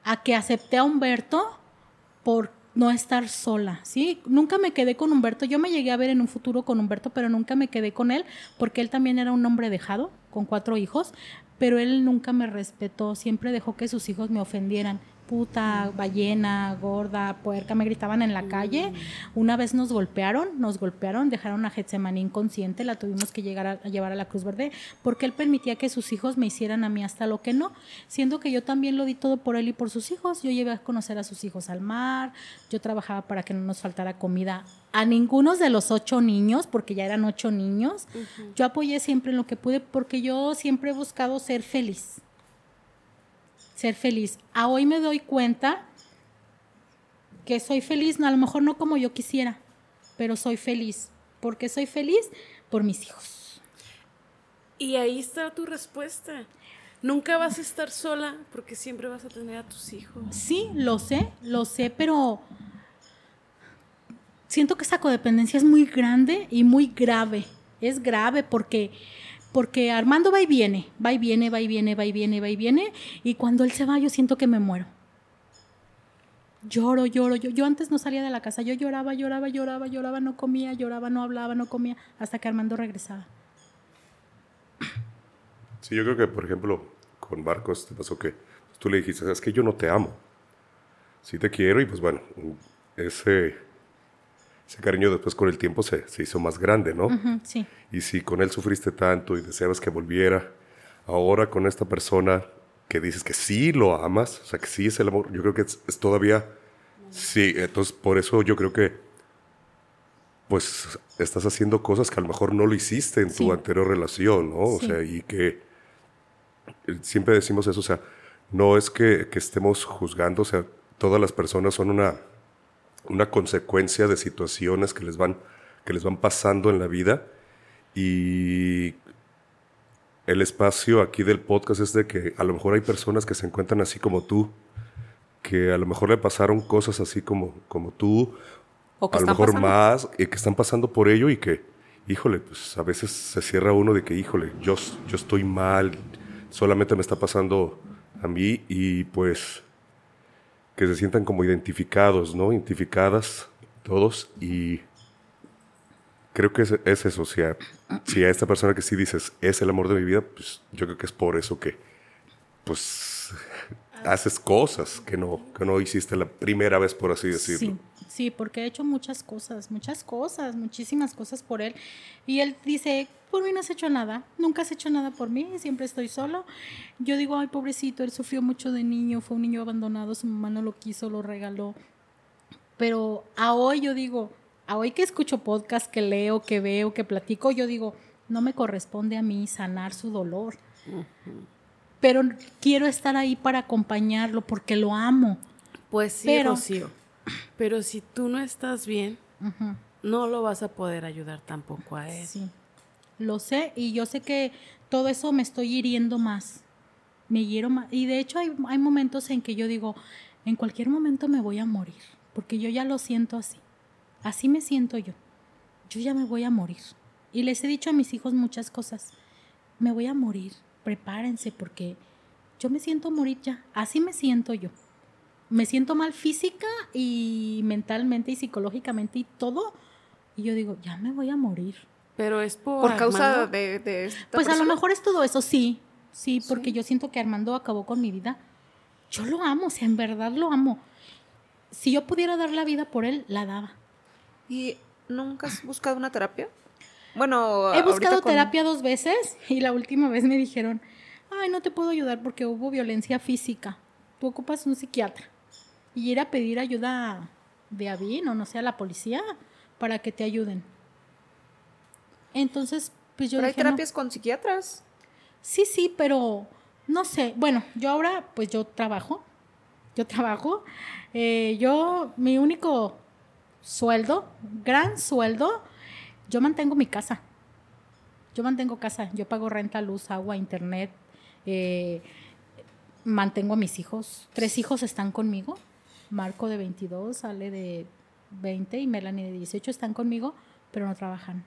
S1: a que acepté a Humberto por no estar sola, ¿sí? Nunca me quedé con Humberto, yo me llegué a ver en un futuro con Humberto, pero nunca me quedé con él porque él también era un hombre dejado, con cuatro hijos, pero él nunca me respetó, siempre dejó que sus hijos me ofendieran. Puta, ballena, gorda, puerca, me gritaban en la calle. Una vez nos golpearon, nos golpearon, dejaron a Getsemaní inconsciente, la tuvimos que llegar a, a llevar a la Cruz Verde, porque él permitía que sus hijos me hicieran a mí hasta lo que no, siendo que yo también lo di todo por él y por sus hijos. Yo llevé a conocer a sus hijos al mar, yo trabajaba para que no nos faltara comida a ninguno de los ocho niños, porque ya eran ocho niños. Yo apoyé siempre en lo que pude, porque yo siempre he buscado ser feliz. Ser feliz. A hoy me doy cuenta que soy feliz, no, a lo mejor no como yo quisiera, pero soy feliz. ¿Por qué soy feliz? Por mis hijos.
S2: Y ahí está tu respuesta. Nunca vas a estar sola porque siempre vas a tener a tus hijos.
S1: Sí, lo sé, lo sé, pero siento que esa codependencia es muy grande y muy grave. Es grave porque porque Armando va y viene, va y viene, va y viene, va y viene, va y viene, y cuando él se va yo siento que me muero. Lloro, lloro, yo, yo antes no salía de la casa, yo lloraba, lloraba, lloraba, lloraba, no comía, lloraba, no hablaba, no comía, hasta que Armando regresaba.
S4: Sí, yo creo que, por ejemplo, con Marcos te pasó que tú le dijiste, es que yo no te amo. Sí te quiero y pues bueno, ese, ese cariño después con el tiempo se, se hizo más grande, ¿no?
S1: Sí,
S4: Y si con él sufriste tanto y deseabas que volviera, ahora con esta persona que dices que sí lo amas, o sea, que sí es el amor, yo creo que es, es todavía, sí, entonces por eso yo creo que, pues, estás haciendo cosas que a lo mejor no lo hiciste en
S1: Sí.
S4: tu anterior relación, ¿no? O sea, y que eh, siempre decimos eso, o sea, no es que, que estemos juzgando, o sea, todas las personas son una, una consecuencia de situaciones que les van, que les van pasando en la vida y el espacio aquí del podcast es de que a lo mejor hay personas que se encuentran así como tú, que a lo mejor le pasaron cosas así como, como tú,
S3: O que
S4: a lo mejor
S3: pasando.
S4: más, y que están pasando por ello y que, híjole, pues a veces se cierra uno de que, híjole, yo, yo estoy mal, solamente me está pasando a mí y pues que se sientan como identificados, ¿no? Identificadas todos y creo que es, es eso, o sea, si a esta persona que sí dices es el amor de mi vida, pues yo creo que es por eso que, pues, haces cosas que no, que no hiciste la primera vez, por así decirlo.
S1: Sí, sí, porque he hecho muchas cosas, muchas cosas, muchísimas cosas por él. Y él dice, por mí no has hecho nada, nunca has hecho nada por mí, siempre estoy solo. Yo digo, ay, pobrecito, él sufrió mucho de niño, fue un niño abandonado, su mamá no lo quiso, lo regaló. Pero a hoy yo digo, a hoy que escucho podcast, que leo, que veo, que platico, yo digo, no me corresponde a mí sanar su dolor. Pero quiero estar ahí para acompañarlo porque lo amo.
S2: Pues sí,
S1: Pero-
S2: Rocío. Pero si tú no estás bien, no lo vas a poder ayudar tampoco a él.
S1: Sí, lo sé y yo sé que todo eso me estoy hiriendo más. Me hiero más. Y de hecho hay, hay momentos en que yo digo, en cualquier momento me voy a morir, porque yo ya lo siento así. Así me siento yo. Yo ya me voy a morir. Y les he dicho a mis hijos muchas cosas. Me voy a morir. Prepárense porque yo me siento morir ya. Así me siento yo. Me siento mal física y mentalmente y psicológicamente y todo. Y yo digo, ya me voy a morir.
S2: Pero es por,
S3: Por causa
S2: Armando.
S3: de, de esta
S1: Pues a lo mejor es todo eso, sí. Sí, porque yo siento que Armando acabó con mi vida. Yo lo amo, o sea, en verdad lo amo. Si yo pudiera dar la vida por él, la daba.
S3: ¿Y nunca has buscado una terapia? Bueno,
S1: He buscado
S3: con-
S1: terapia dos veces y la última vez me dijeron, ay, no te puedo ayudar porque hubo violencia física. Tú ocupas un psiquiatra. Y ir a pedir ayuda de ABIN o no sé, a la policía para que te ayuden. Entonces, pues yo
S3: Pero hay
S1: dije, no.
S3: terapias con psiquiatras.
S1: Sí, sí, pero no sé. Bueno, yo ahora, pues yo trabajo. Yo trabajo. Eh, yo, mi único sueldo, gran sueldo, yo mantengo mi casa. Yo mantengo casa. Yo pago renta, luz, agua, internet. eh, mantengo a mis hijos. Tres hijos están conmigo. Marco de 22, Ale de 20 y Melanie de 18 están conmigo, pero no trabajan.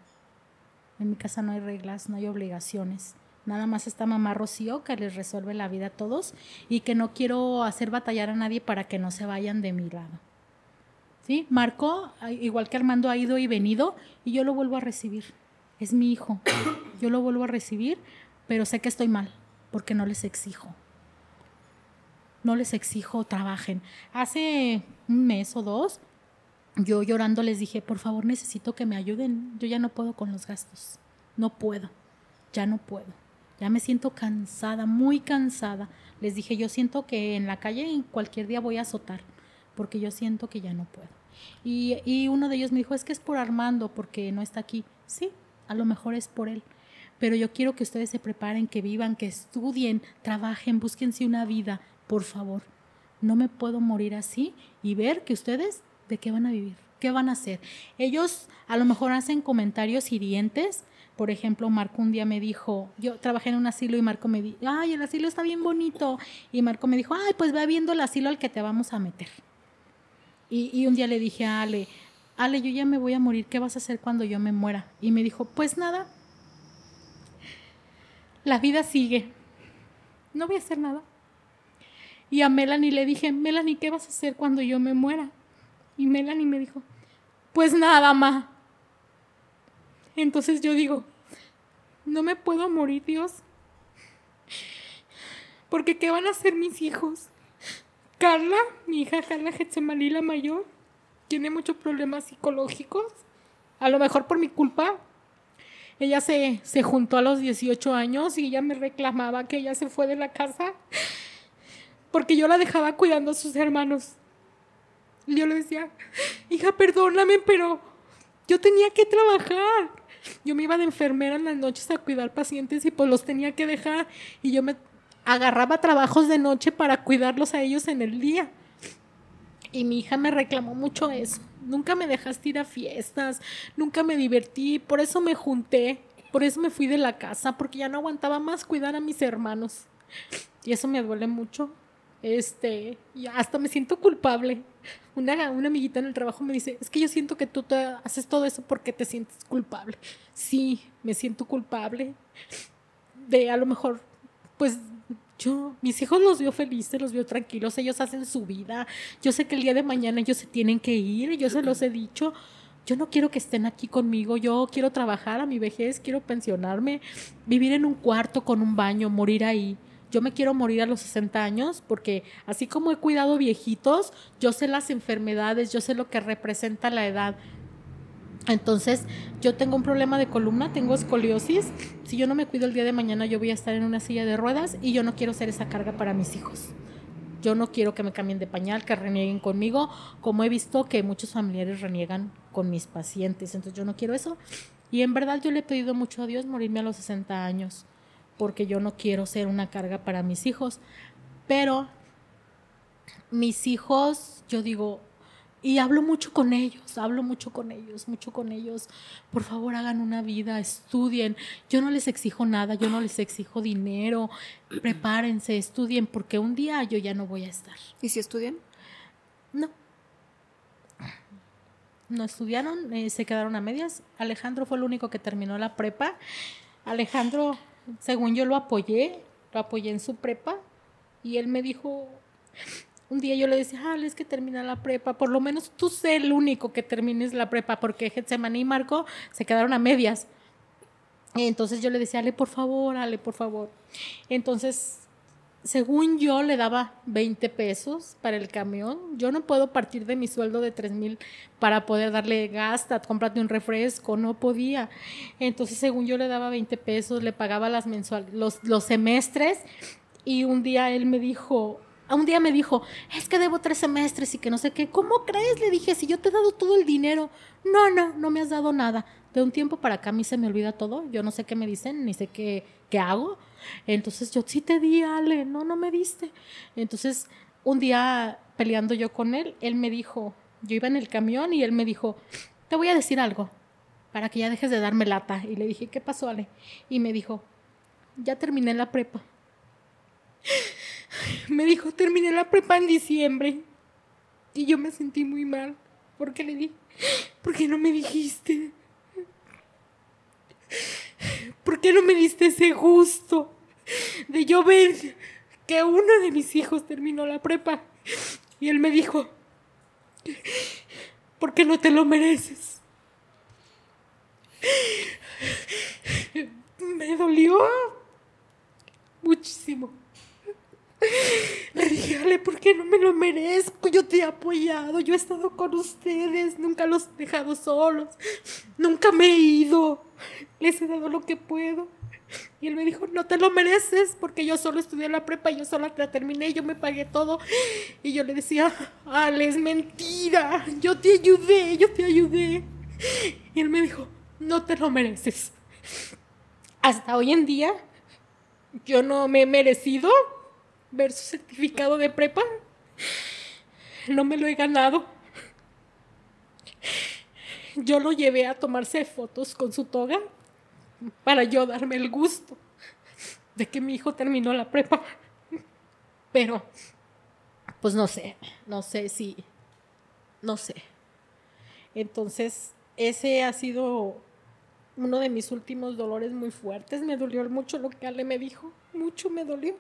S1: En mi casa no hay reglas, no hay obligaciones. Nada más está mamá Rocío que les resuelve la vida a todos y que no quiero hacer batallar a nadie para que no se vayan de mi lado. ¿Sí? Marco, igual que Armando, ha ido y venido y yo lo vuelvo a recibir. Es mi hijo. Yo lo vuelvo a recibir, pero sé que estoy mal porque no les exijo. No les exijo trabajen. Hace un mes o dos, yo llorando les dije, por favor necesito que me ayuden. Yo ya no puedo con los gastos. No puedo. Ya no puedo. Ya me siento cansada, muy cansada. Les dije, yo siento que en la calle cualquier día voy a azotar, porque yo siento que ya no puedo. Y, y uno de ellos me dijo, es que es por Armando, porque no está aquí. Sí, a lo mejor es por él. Pero yo quiero que ustedes se preparen, que vivan, que estudien, trabajen, búsquense una vida, por favor. No me puedo morir así y ver que ustedes de qué van a vivir, qué van a hacer. Ellos a lo mejor hacen comentarios hirientes. Por ejemplo, Marco un día me dijo, yo trabajé en un asilo y Marco me dijo, ay, el asilo está bien bonito. Y Marco me dijo, ay, pues ve viendo el asilo al que te vamos a meter. Y, y un día le dije a Ale, Ale, yo ya me voy a morir, ¿qué vas a hacer cuando yo me muera? Y me dijo, pues nada, la vida sigue. No voy a hacer nada. Y a Melanie le dije, Melanie, ¿qué vas a hacer cuando yo me muera? Y Melanie me dijo, pues nada, ma. Entonces yo digo, no me puedo morir, Dios. Porque ¿qué van a hacer mis hijos? Carla, mi hija Carla Getsemani, la mayor, tiene muchos problemas psicológicos. A lo mejor por mi culpa. Ella se, se juntó a los 18 años y ella me reclamaba que ella se fue de la casa porque yo la dejaba cuidando a sus hermanos. Y yo le decía, hija, perdóname, pero yo tenía que trabajar. Yo me iba de enfermera en las noches a cuidar pacientes y pues los tenía que dejar y yo me agarraba trabajos de noche para cuidarlos a ellos en el día. Y mi hija me reclamó mucho eso. Nunca me dejaste ir a fiestas, nunca me divertí, por eso me junté, por eso me fui de la casa, porque ya no aguantaba más cuidar a mis hermanos. Y eso me duele mucho. Este, y hasta me siento culpable. Una, una amiguita en el trabajo me dice, es que yo siento que tú te haces todo eso porque te sientes culpable. Sí, me siento culpable de a lo mejor, pues yo, mis hijos los veo felices, los veo tranquilos, ellos hacen su vida. Yo sé que el día de mañana ellos se tienen que ir, yo se los he dicho. Yo no quiero que estén aquí conmigo, yo quiero trabajar a mi vejez, quiero pensionarme, vivir en un cuarto con un baño, morir ahí. Yo me quiero morir a los 60 años porque así como he cuidado viejitos, yo sé las enfermedades, yo sé lo que representa la edad. Entonces, yo tengo un problema de columna, tengo escoliosis. Si yo no me cuido el día de mañana, yo voy a estar en una silla de ruedas y yo no quiero ser esa carga para mis hijos. Yo no quiero que me cambien de pañal, que renieguen conmigo, como he visto que muchos familiares reniegan con mis pacientes. Entonces, yo no quiero eso. Y en verdad yo le he pedido mucho a Dios morirme a los 60 años, porque yo no quiero ser una carga para mis hijos. Pero mis hijos, yo digo, y hablo mucho con ellos, hablo mucho con ellos, mucho con ellos. Por favor, hagan una vida, estudien. Yo no les exijo nada, yo no les exijo dinero. Prepárense, estudien, porque un día yo ya no voy a estar.
S3: ¿Y si estudian?
S1: No. No estudiaron, eh, se quedaron a medias. Alejandro fue el único que terminó la prepa. Alejandro, según yo lo apoyé, lo apoyé en su prepa y él me dijo, un día yo le decía, ah, es que termina la prepa, por lo menos tú sé el único que termines la prepa, porque Getsemaní y Marco se quedaron a medias. Entonces yo le decía, Ale, por favor, Ale, por favor. Entonces, según yo, le daba 20 pesos para el camión. Yo no puedo partir de mi sueldo de 3 mil para poder darle gasta, cómprate un refresco, no podía. Entonces, según yo, le daba 20 pesos, le pagaba las mensual, los, semestres. Y un día él me dijo, un día me dijo, es que debo tres semestres y que no sé qué. ¿Cómo crees? Le dije, si yo te he dado todo el dinero. No, no, no me has dado nada. De un tiempo para acá a mí se me olvida todo. Yo no sé qué me dicen, ni sé qué, qué hago. Entonces yo sí te di, Ale. No, no me diste. Entonces, un día peleando yo con él, él me dijo, yo iba en el camión y él me dijo, te voy a decir algo para que ya dejes de darme lata. Y le dije, ¿qué pasó, Ale? Y me dijo, ya terminé la prepa. Me dijo, terminé la prepa en diciembre. Y yo me sentí muy mal. Porque le dije, ¿por qué no me dijiste? ¿Por qué no me diste ese gusto de yo ver que uno de mis hijos terminó la prepa? Y él me dijo, ¿por qué no te lo mereces? Me dolió muchísimo. Le dije, Ale, ¿por qué no me lo merezco? Yo te he apoyado, yo he estado con ustedes, nunca los he dejado solos, nunca me he ido, les he dado lo que puedo. Y él me dijo, no te lo mereces, porque yo solo estudié la prepa, yo solo la terminé, yo me pagué todo. Y yo le decía, Ale, es mentira, yo te ayudé, yo te ayudé. Y él me dijo, no te lo mereces. Hasta hoy en día, yo no me he merecido ver su certificado de prepa. No me lo he ganado. Yo lo llevé a tomarse fotos con su toga para yo darme el gusto de que mi hijo terminó la prepa. Pero, pues no sé, no sé si, no sé. Entonces, ese ha sido uno de mis últimos dolores muy fuertes. Me dolió mucho lo que Ale me dijo. Mucho me dolió.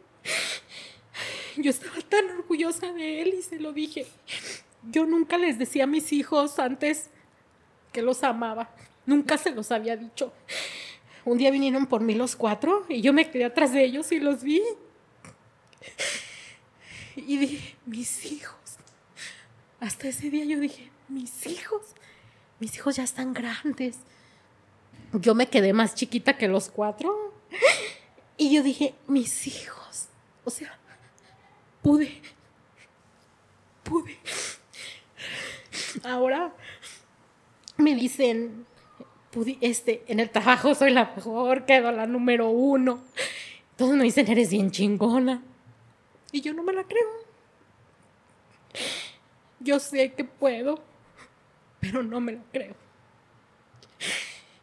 S1: Yo estaba tan orgullosa de él y se lo dije. Yo nunca les decía a mis hijos antes que los amaba. Nunca se los había dicho. Un día vinieron por mí los cuatro y yo me quedé atrás de ellos y los vi. Y dije, mis hijos. Hasta ese día yo dije, mis hijos. Mis hijos ya están grandes. Yo me quedé más chiquita que los cuatro. Y yo dije, mis hijos. O sea, pude. Pude. Ahora me dicen, este, en el trabajo soy la mejor, quedo la número uno. Todos me dicen, eres bien chingona. Y yo no me la creo. Yo sé que puedo, pero no me la creo.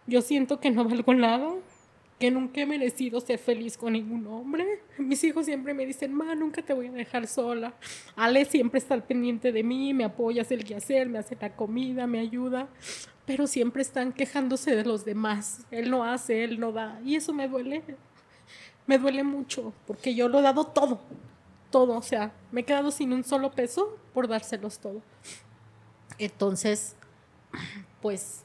S1: Yo siento que no valgo nada, que nunca he merecido ser feliz con ningún hombre. Mis hijos siempre me dicen, ma, nunca te voy a dejar sola. Ale siempre está al pendiente de mí, me apoya, hace el quehacer, me hace la comida, me ayuda, pero siempre están quejándose de los demás. Él no hace, él no da, y eso me duele. Me duele mucho, porque yo lo he dado todo, todo, o sea, me he quedado sin un solo peso por dárselos todo. Entonces, pues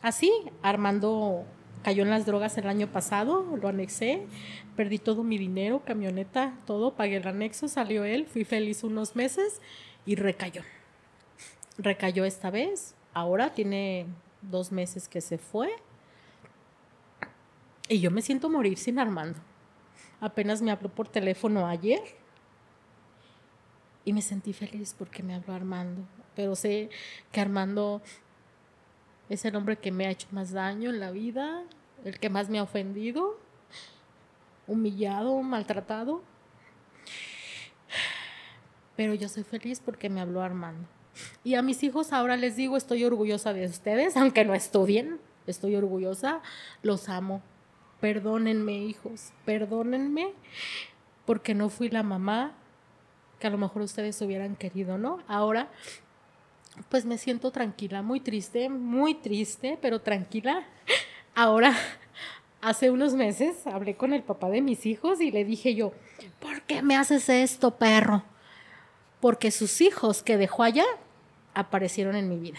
S1: así, Armando cayó en las drogas el año pasado, lo anexé, perdí todo mi dinero, camioneta, todo, pagué el anexo, salió él, fui feliz unos meses y recayó. Recayó esta vez, ahora tiene dos meses que se fue y yo me siento morir sin Armando. Apenas me habló por teléfono ayer y me sentí feliz porque me habló Armando, pero sé que Armando es el hombre que me ha hecho más daño en la vida, el que más me ha ofendido, humillado, maltratado. Pero yo soy feliz porque me habló Armando. Y a mis hijos ahora les digo, estoy orgullosa de ustedes, aunque no estudien, estoy orgullosa, los amo. Perdónenme, hijos, perdónenme porque no fui la mamá que a lo mejor ustedes hubieran querido, ¿no? Ahora pues me siento tranquila, muy triste, muy triste, pero tranquila. Ahora, hace unos meses hablé con el papá de mis hijos y le dije yo, ¿por qué me haces esto, perro? Porque sus hijos que dejó allá aparecieron en mi vida.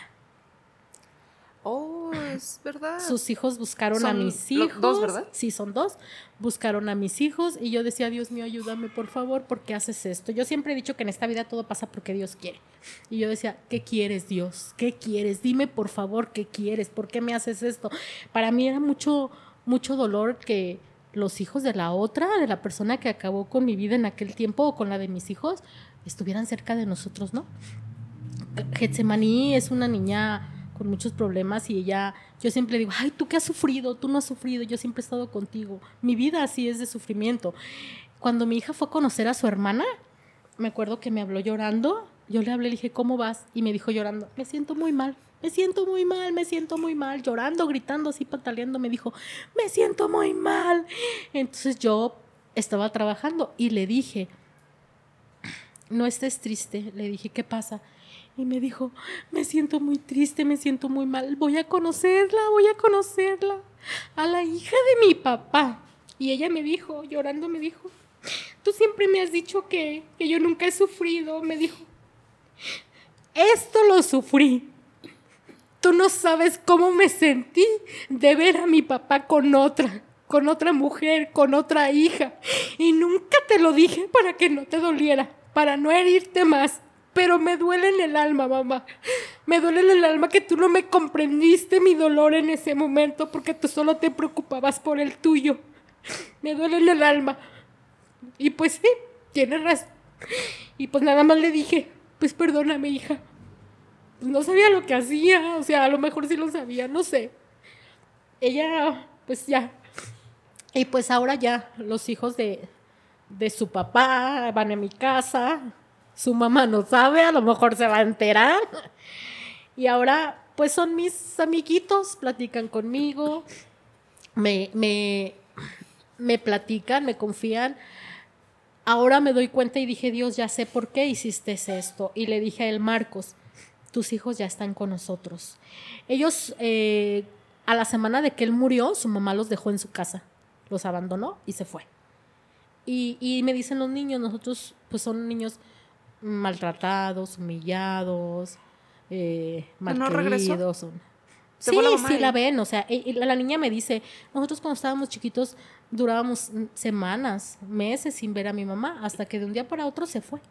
S3: Oh, es verdad.
S1: Sus hijos buscaron a mis hijos.
S3: Dos, ¿verdad?
S1: Sí, son dos. Buscaron a mis hijos y yo decía, Dios mío, ayúdame, por favor, ¿por qué haces esto? Yo siempre he dicho que en esta vida todo pasa porque Dios quiere. Y yo decía, ¿qué quieres, Dios? ¿Qué quieres? Dime, por favor, ¿qué quieres? ¿Por qué me haces esto? Para mí era mucho, mucho dolor que los hijos de la otra, de la persona que acabó con mi vida en aquel tiempo o con la de mis hijos, estuvieran cerca de nosotros, ¿no? Getsemaní es una niña muchos problemas y ella, yo siempre digo, ay, tú qué has sufrido, tú no has sufrido, yo siempre he estado contigo. Mi vida así es de sufrimiento. Cuando mi hija fue a conocer a su hermana, me acuerdo que me habló llorando, yo le hablé, le dije, ¿cómo vas? Y me dijo llorando, me siento muy mal, me siento muy mal, me siento muy mal, llorando, gritando, así pataleando, me dijo, me siento muy mal. Entonces yo estaba trabajando y le dije, no estés triste, le dije, ¿qué pasa? Y me dijo, me siento muy triste, me siento muy mal, voy a conocerla, voy a conocerla, a la hija de mi papá. Y ella me dijo, llorando me dijo, tú siempre me has dicho que, que yo nunca he sufrido, me dijo, esto lo sufrí. Tú no sabes cómo me sentí de ver a mi papá con otra, con otra mujer, con otra hija. Y nunca te lo dije para que no te doliera, para no herirte más pero me duele en el alma, mamá. Me duele en el alma que tú no me comprendiste mi dolor en ese momento porque tú solo te preocupabas por el tuyo. Me duele en el alma. Y pues sí, tienes razón. Y pues nada más le dije, pues perdóname, hija. Pues no sabía lo que hacía, o sea, a lo mejor sí lo sabía, no sé. Ella, pues ya. Y pues ahora ya los hijos de, de su papá van a mi casa, su mamá no sabe, a lo mejor se va a enterar. Y ahora, pues son mis amiguitos, platican conmigo, me, me, me platican, me confían. Ahora me doy cuenta y dije, Dios, ya sé por qué hiciste esto. Y le dije a él, Marcos, tus hijos ya están con nosotros. Ellos, eh, a la semana de que él murió, su mamá los dejó en su casa, los abandonó y se fue. Y, y me dicen los niños, nosotros pues son niños maltratados, humillados, eh,
S3: ¿Que no
S1: Sí,
S3: la
S1: sí la ven, o sea, la niña me dice, nosotros cuando estábamos chiquitos durábamos semanas, meses sin ver a mi mamá, hasta que de un día para otro se fue.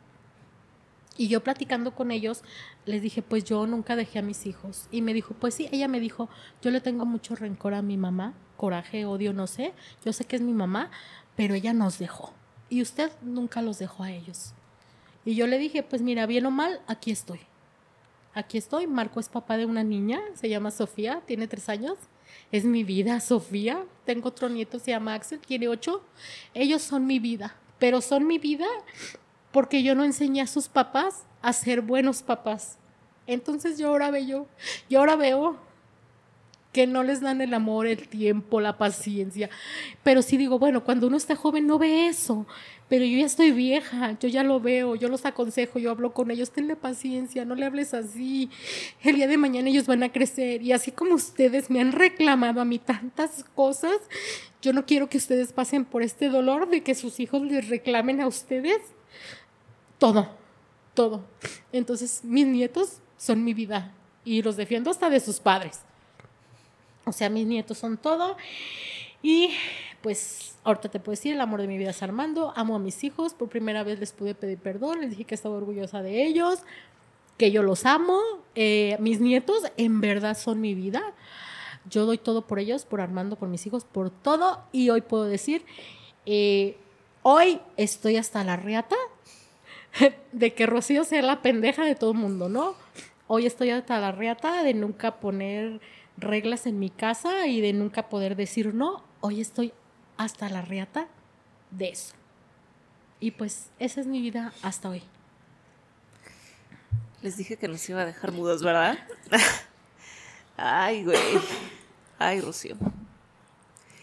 S1: Y yo platicando con ellos, les dije, pues yo nunca dejé a mis hijos. Y me dijo, pues sí, ella me dijo, yo le tengo mucho rencor a mi mamá, coraje, odio, no sé, yo sé que es mi mamá, pero ella nos dejó. Y usted nunca los dejó a ellos. Y yo le dije, pues mira, bien o mal, aquí estoy. Aquí estoy, Marco es papá de una niña, se llama Sofía, tiene tres años. Es mi vida, Sofía. Tengo otro nieto, se llama Axel, tiene ocho. Ellos son mi vida, pero son mi vida porque yo no enseñé a sus papás a ser buenos papás. Entonces yo ahora veo, yo ahora veo que no les dan el amor, el tiempo, la paciencia. Pero sí digo, bueno, cuando uno está joven no ve eso. Pero yo ya estoy vieja, yo ya lo veo, yo los aconsejo, yo hablo con ellos, tenle paciencia, no le hables así. El día de mañana ellos van a crecer y así como ustedes me han reclamado a mí tantas cosas, yo no quiero que ustedes pasen por este dolor de que sus hijos les reclamen a ustedes todo, todo. Entonces, mis nietos son mi vida y los defiendo hasta de sus padres. O sea, mis nietos son todo. Y pues ahorita te puedo decir, el amor de mi vida es Armando, amo a mis hijos, por primera vez les pude pedir perdón, les dije que estaba orgullosa de ellos, que yo los amo, eh, mis nietos en verdad son mi vida, yo doy todo por ellos, por Armando, por mis hijos, por todo, y hoy puedo decir, eh, hoy estoy hasta la reata de que Rocío sea la pendeja de todo el mundo, ¿no? Hoy estoy hasta la reata de nunca poner reglas en mi casa y de nunca poder decir no. Hoy estoy hasta la reata de eso. Y pues esa es mi vida hasta hoy.
S3: Les dije que nos iba a dejar mudos, ¿verdad? Ay, güey. Ay, Rocío.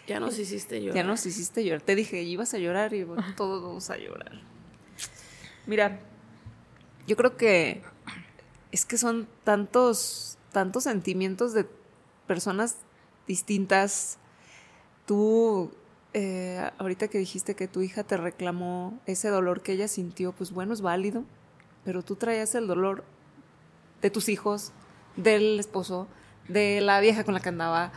S2: Ya nos hiciste llorar.
S3: Ya nos hiciste llorar. Te dije, ibas a llorar y bueno, todos vamos a llorar. Mira, yo creo que es que son tantos, tantos sentimientos de personas distintas. Tú, eh, ahorita que dijiste que tu hija te reclamó ese dolor que ella sintió, pues bueno, es válido, pero tú traías el dolor de tus hijos, del esposo, de la vieja con la que andaba,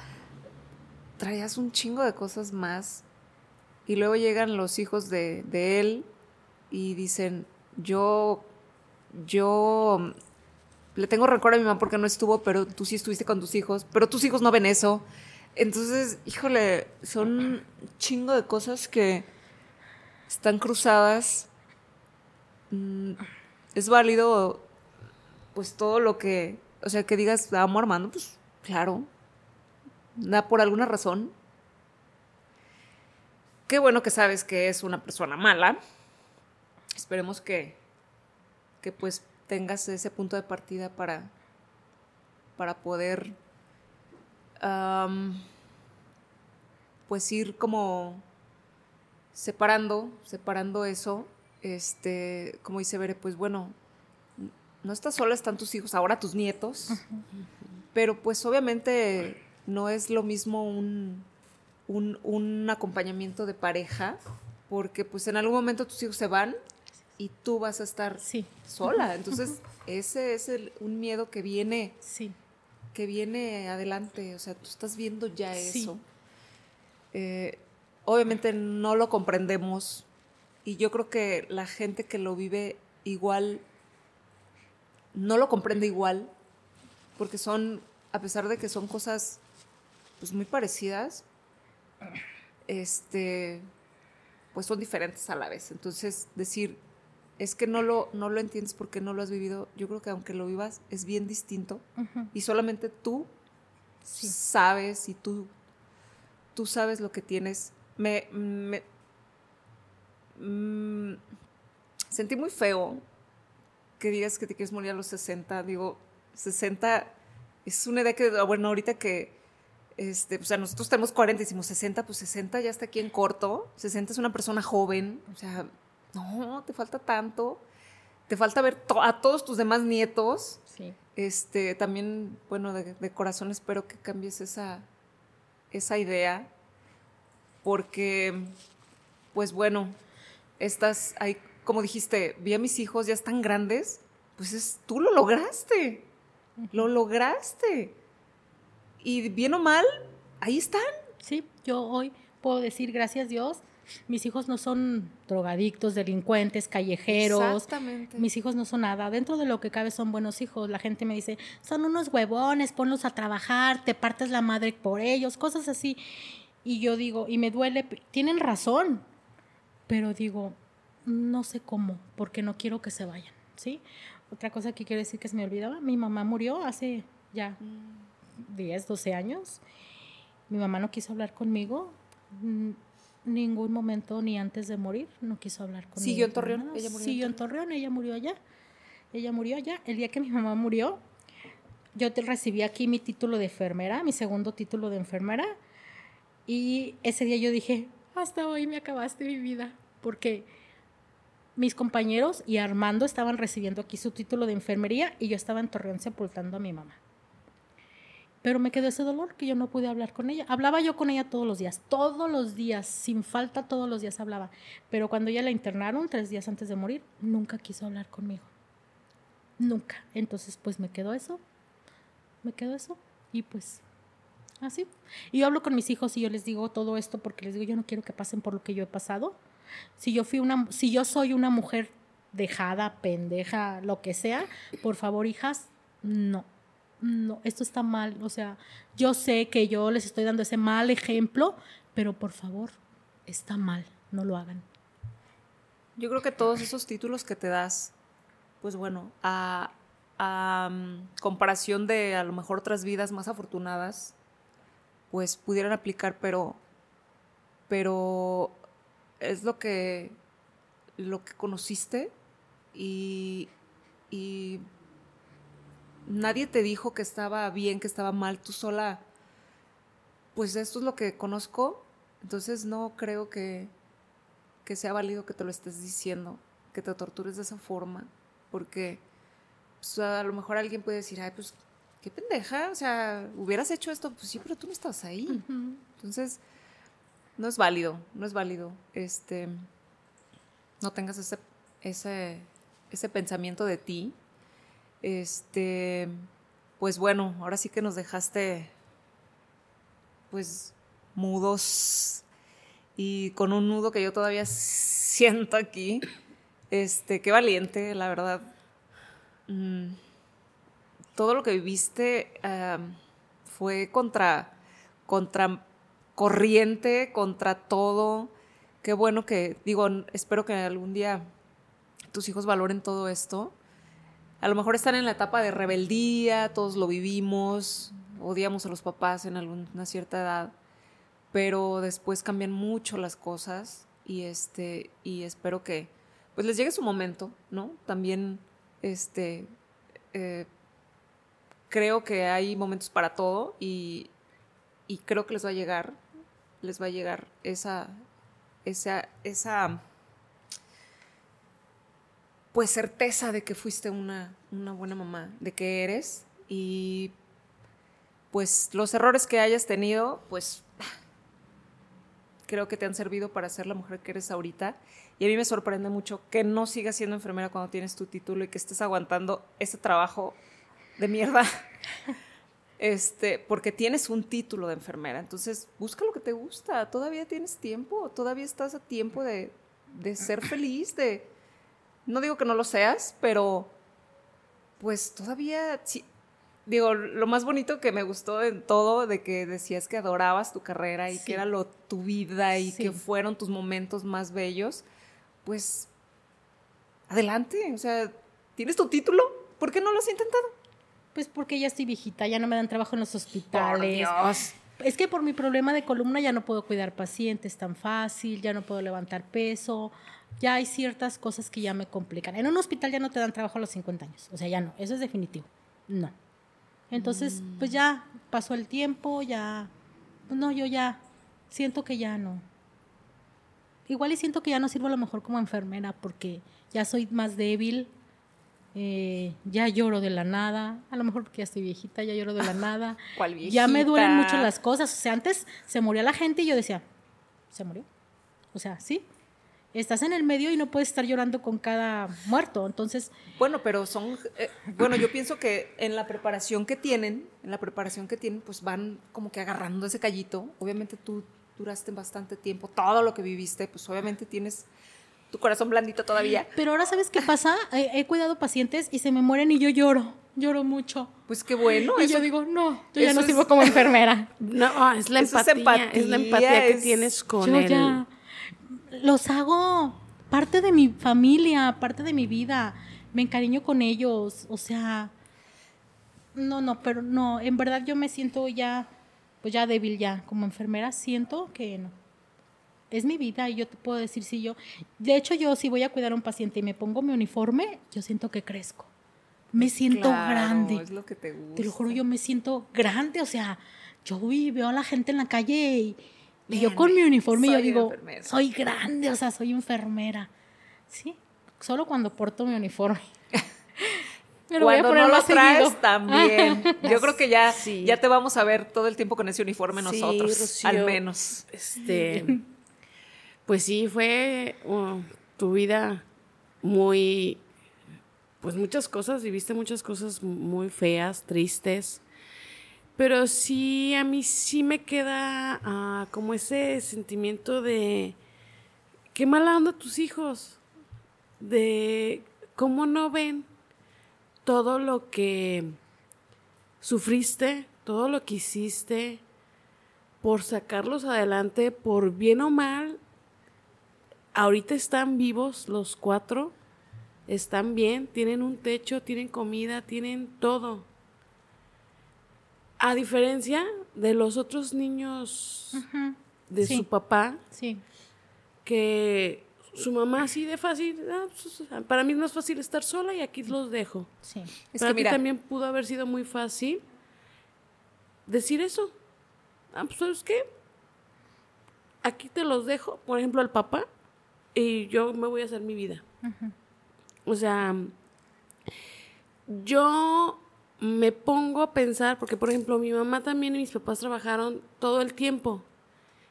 S3: traías un chingo de cosas más. Y luego llegan los hijos de, de él y dicen, yo, yo le tengo rencor a mi mamá porque no estuvo, pero tú sí estuviste con tus hijos, pero tus hijos no ven eso. Entonces, híjole, son un chingo de cosas que están cruzadas. Mm, Es válido, pues todo lo que, o sea, que digas, amo a Armando, pues claro, da por alguna razón. Qué bueno que sabes que es una persona mala. Esperemos que, que pues tengas ese punto de partida para, para poder pues ir como separando, separando eso. Este, como dice Bere, pues bueno, no estás sola, están tus hijos, ahora tus nietos. Pero pues obviamente no es lo mismo un, un, un acompañamiento de pareja, porque pues en algún momento tus hijos se van y tú vas a estar
S1: Sí,
S3: sola. Entonces, ese es el- un miedo que viene,
S1: sí,
S3: que viene adelante. O sea, tú estás viendo ya
S1: Sí.
S3: eso. Eh, obviamente no lo comprendemos. Y yo creo que la gente que lo vive igual no lo comprende igual. Porque son, a pesar de que son cosas pues muy parecidas, este pues son diferentes a la vez. Entonces, decir, es que no lo, no lo entiendes porque no lo has vivido, yo creo que aunque lo vivas, es bien distinto. Y solamente tú
S1: Sí.
S3: sabes y tú, tú sabes lo que tienes. Me, me- mm, sentí muy feo que digas que te quieres morir a los 60. Digo, 60 es una idea que, bueno, ahorita que, este, pues a nosotros tenemos 40 y decimos 60, pues 60 ya está aquí en corto. 60 es una persona joven, o sea, no, te falta tanto. Te falta ver to- a todos tus demás nietos.
S1: Sí.
S3: Este, también, bueno, de, de corazón espero que cambies esa, esa idea, porque, pues bueno, estas, hay, como dijiste, vi a mis hijos, ya están grandes, pues es, tú lo lograste, lo lograste. Y bien o mal, ahí están.
S1: Sí, yo hoy puedo decir, gracias Dios, mis hijos no son drogadictos, delincuentes, callejeros.
S3: Exactamente.
S1: Mis hijos no son nada. Dentro de lo que cabe son buenos hijos. La gente me dice, son unos huevones, ponlos a trabajar, te partes la madre por ellos, cosas así. Y yo digo, y me duele, tienen razón, pero digo, no sé cómo, porque no quiero que se vayan, ¿sí? Otra cosa que quiero decir que se me olvidaba, mi mamá murió hace ya 10, 12 años. Mi mamá no quiso hablar conmigo mm, ningún momento ni antes de morir, no quiso hablar conmigo.
S3: ¿Siguió en Torreón?
S1: nada.
S3: ¿Ella murió en
S1: Siguió en Torreón, ella murió allá. Ella murió allá. El día que mi mamá murió, yo te recibí aquí mi título de enfermera, mi segundo título de enfermera. Y ese día yo dije, hasta hoy me acabaste mi vida, porque mis compañeros y Armando estaban recibiendo aquí su título de enfermería y yo estaba en Torreón sepultando a mi mamá. Pero me quedó ese dolor que yo no pude hablar con ella. Hablaba yo con ella todos los días, todos los días, sin falta todos los días hablaba. Pero cuando ella la internaron, tres días antes de morir, nunca quiso hablar conmigo. Nunca. Entonces, pues me quedó eso. Me quedó eso. Y pues, así. Y yo hablo con mis hijos y yo les digo todo esto porque les digo, yo no quiero que pasen por lo que yo he pasado. Si yo fui una, si yo soy una mujer dejada, pendeja, lo que sea, por favor, hijas, no no, esto está mal. O sea, yo sé que yo les estoy dando ese mal ejemplo, pero por favor, está mal, no lo hagan.
S3: Yo creo que todos esos títulos que te das, pues bueno, a, um, comparación de a lo mejor otras vidas más afortunadas, pues pudieran aplicar, pero, pero es lo que, lo que conociste y, y nadie te dijo que estaba bien, que estaba mal, tú sola, pues esto es lo que conozco, entonces no creo que, que sea válido que te lo estés diciendo, que te tortures de esa forma, porque pues, a lo mejor alguien puede decir, ay, pues qué pendeja, o sea, hubieras hecho esto, pues sí, pero tú no estás ahí. Entonces, no es válido, no es válido. Este, no tengas ese, ese, ese pensamiento de ti, este, pues bueno, ahora sí que nos dejaste pues mudos y con un nudo que yo todavía siento aquí. Este, qué valiente, la verdad. Mm, todo lo que viviste um, fue contra, contra corriente, contra todo. Qué bueno que, digo, espero que algún día tus hijos valoren todo esto a lo mejor están en la etapa de rebeldía, todos lo vivimos, odiamos a los papás en alguna cierta edad, pero después cambian mucho las cosas y este y espero que pues les llegue su momento, ¿no? También este eh, creo que hay momentos para todo y, y creo que les va a llegar, les va a llegar esa esa esa pues certeza de que fuiste una, una buena mamá, de que eres y pues los errores que hayas tenido, pues creo que te han servido para ser la mujer que eres ahorita. Y a mí me sorprende mucho que no sigas siendo enfermera cuando tienes tu título y que estés aguantando ese trabajo de mierda. Este, porque tienes un título de enfermera. Entonces, busca lo que te gusta. Todavía tienes tiempo. Todavía estás a tiempo de, de ser feliz, de, no digo que no lo seas, pero pues todavía, sí, digo, lo más bonito que me gustó en todo, de que decías que adorabas tu carrera y que era lo, tu vida y que fueron tus momentos más bellos, pues adelante, o sea, ¿tienes tu título? ¿Por qué no lo has intentado?
S1: Pues porque ya estoy viejita, ya no me dan trabajo en los hospitales. Es que por mi problema de columna ya no puedo cuidar pacientes tan fácil, ya no puedo levantar peso, ya hay ciertas cosas que ya me complican. En un hospital ya no te dan trabajo a los 50 años, o sea, ya no, eso es definitivo, no. Entonces, pues ya pasó el tiempo, ya, no, yo ya siento que ya no. Igual y siento que ya no sirvo a lo mejor como enfermera porque ya soy más débil, eh, ya lloro de la nada, a lo mejor porque ya estoy viejita, ya lloro de la nada.
S3: ¿Cuál
S1: Ya me duelen
S3: viejita?
S1: mucho las cosas. O sea, antes se moría la gente y yo decía, ¿se murió? O sea, sí. Estás en el medio y no puedes estar llorando con cada muerto. Entonces,
S3: Bueno, pero son, eh, bueno, yo pienso que en la preparación que tienen, en la preparación que tienen, pues van como que agarrando ese callito. Obviamente tú duraste bastante tiempo, todo lo que viviste, pues obviamente tienes tu corazón blandito todavía.
S1: pero ahora sabes qué pasa? He, he cuidado pacientes y se me mueren y yo lloro. Lloro mucho.
S3: Pues qué bueno.
S1: y
S3: eso-
S1: yo digo, no, yo ya no
S3: es-
S1: sirvo como enfermera.
S2: No, es la
S3: es
S2: empatía, es, la
S3: empatía,
S2: que
S3: es-
S2: tienes con
S1: yo
S2: él.
S1: ya los hago parte de mi familia, parte de mi vida. Me encariño con ellos, o sea, no, no, pero no, en verdad yo me siento ya, pues ya débil ya, como enfermera siento que no. Es mi vida y yo te puedo decir si yo, de hecho yo si voy a cuidar a un paciente y me pongo mi uniforme, yo siento que crezco. Me siento
S3: Claro,
S1: grande.
S3: Es lo que te gusta.
S1: Te lo juro, yo me siento grande, o sea, yo voy y veo a la gente en la calle y, y yo con mi uniforme yo digo,
S3: enfermera.
S1: soy grande, o sea, soy enfermera. Sí, solo cuando porto mi uniforme. Me lo voy a
S3: Cuando no lo traes
S1: seguido.
S3: también. Yo creo que ya,
S2: Sí.
S3: ya te vamos a ver todo el tiempo con ese uniforme
S2: Sí,
S3: nosotros,
S2: Rocío.
S3: al menos.
S2: Este, pues sí, fue uh, tu vida muy, pues muchas cosas, viviste muchas cosas muy feas, tristes, pero sí, a mí sí me queda ah, como ese sentimiento de, qué mala onda tus hijos, de cómo no ven todo lo que sufriste, todo lo que hiciste, por sacarlos adelante, por bien o mal. Ahorita están vivos los cuatro, están bien, tienen un techo, tienen comida, tienen todo. A diferencia de los otros niños de
S1: Sí.
S2: su papá,
S1: Sí,
S2: que su mamá así de fácil, "Ah, pues, para mí no es fácil estar sola y aquí los dejo.
S1: sí.
S3: Es
S2: Para
S3: que mira,
S2: también pudo haber sido muy fácil decir eso. Ah, pues, ¿sabes qué? Aquí te los dejo, por ejemplo, al papá, y yo me voy a hacer mi vida. O sea, yo me pongo a pensar, porque, por ejemplo, mi mamá también y mis papás trabajaron todo el tiempo.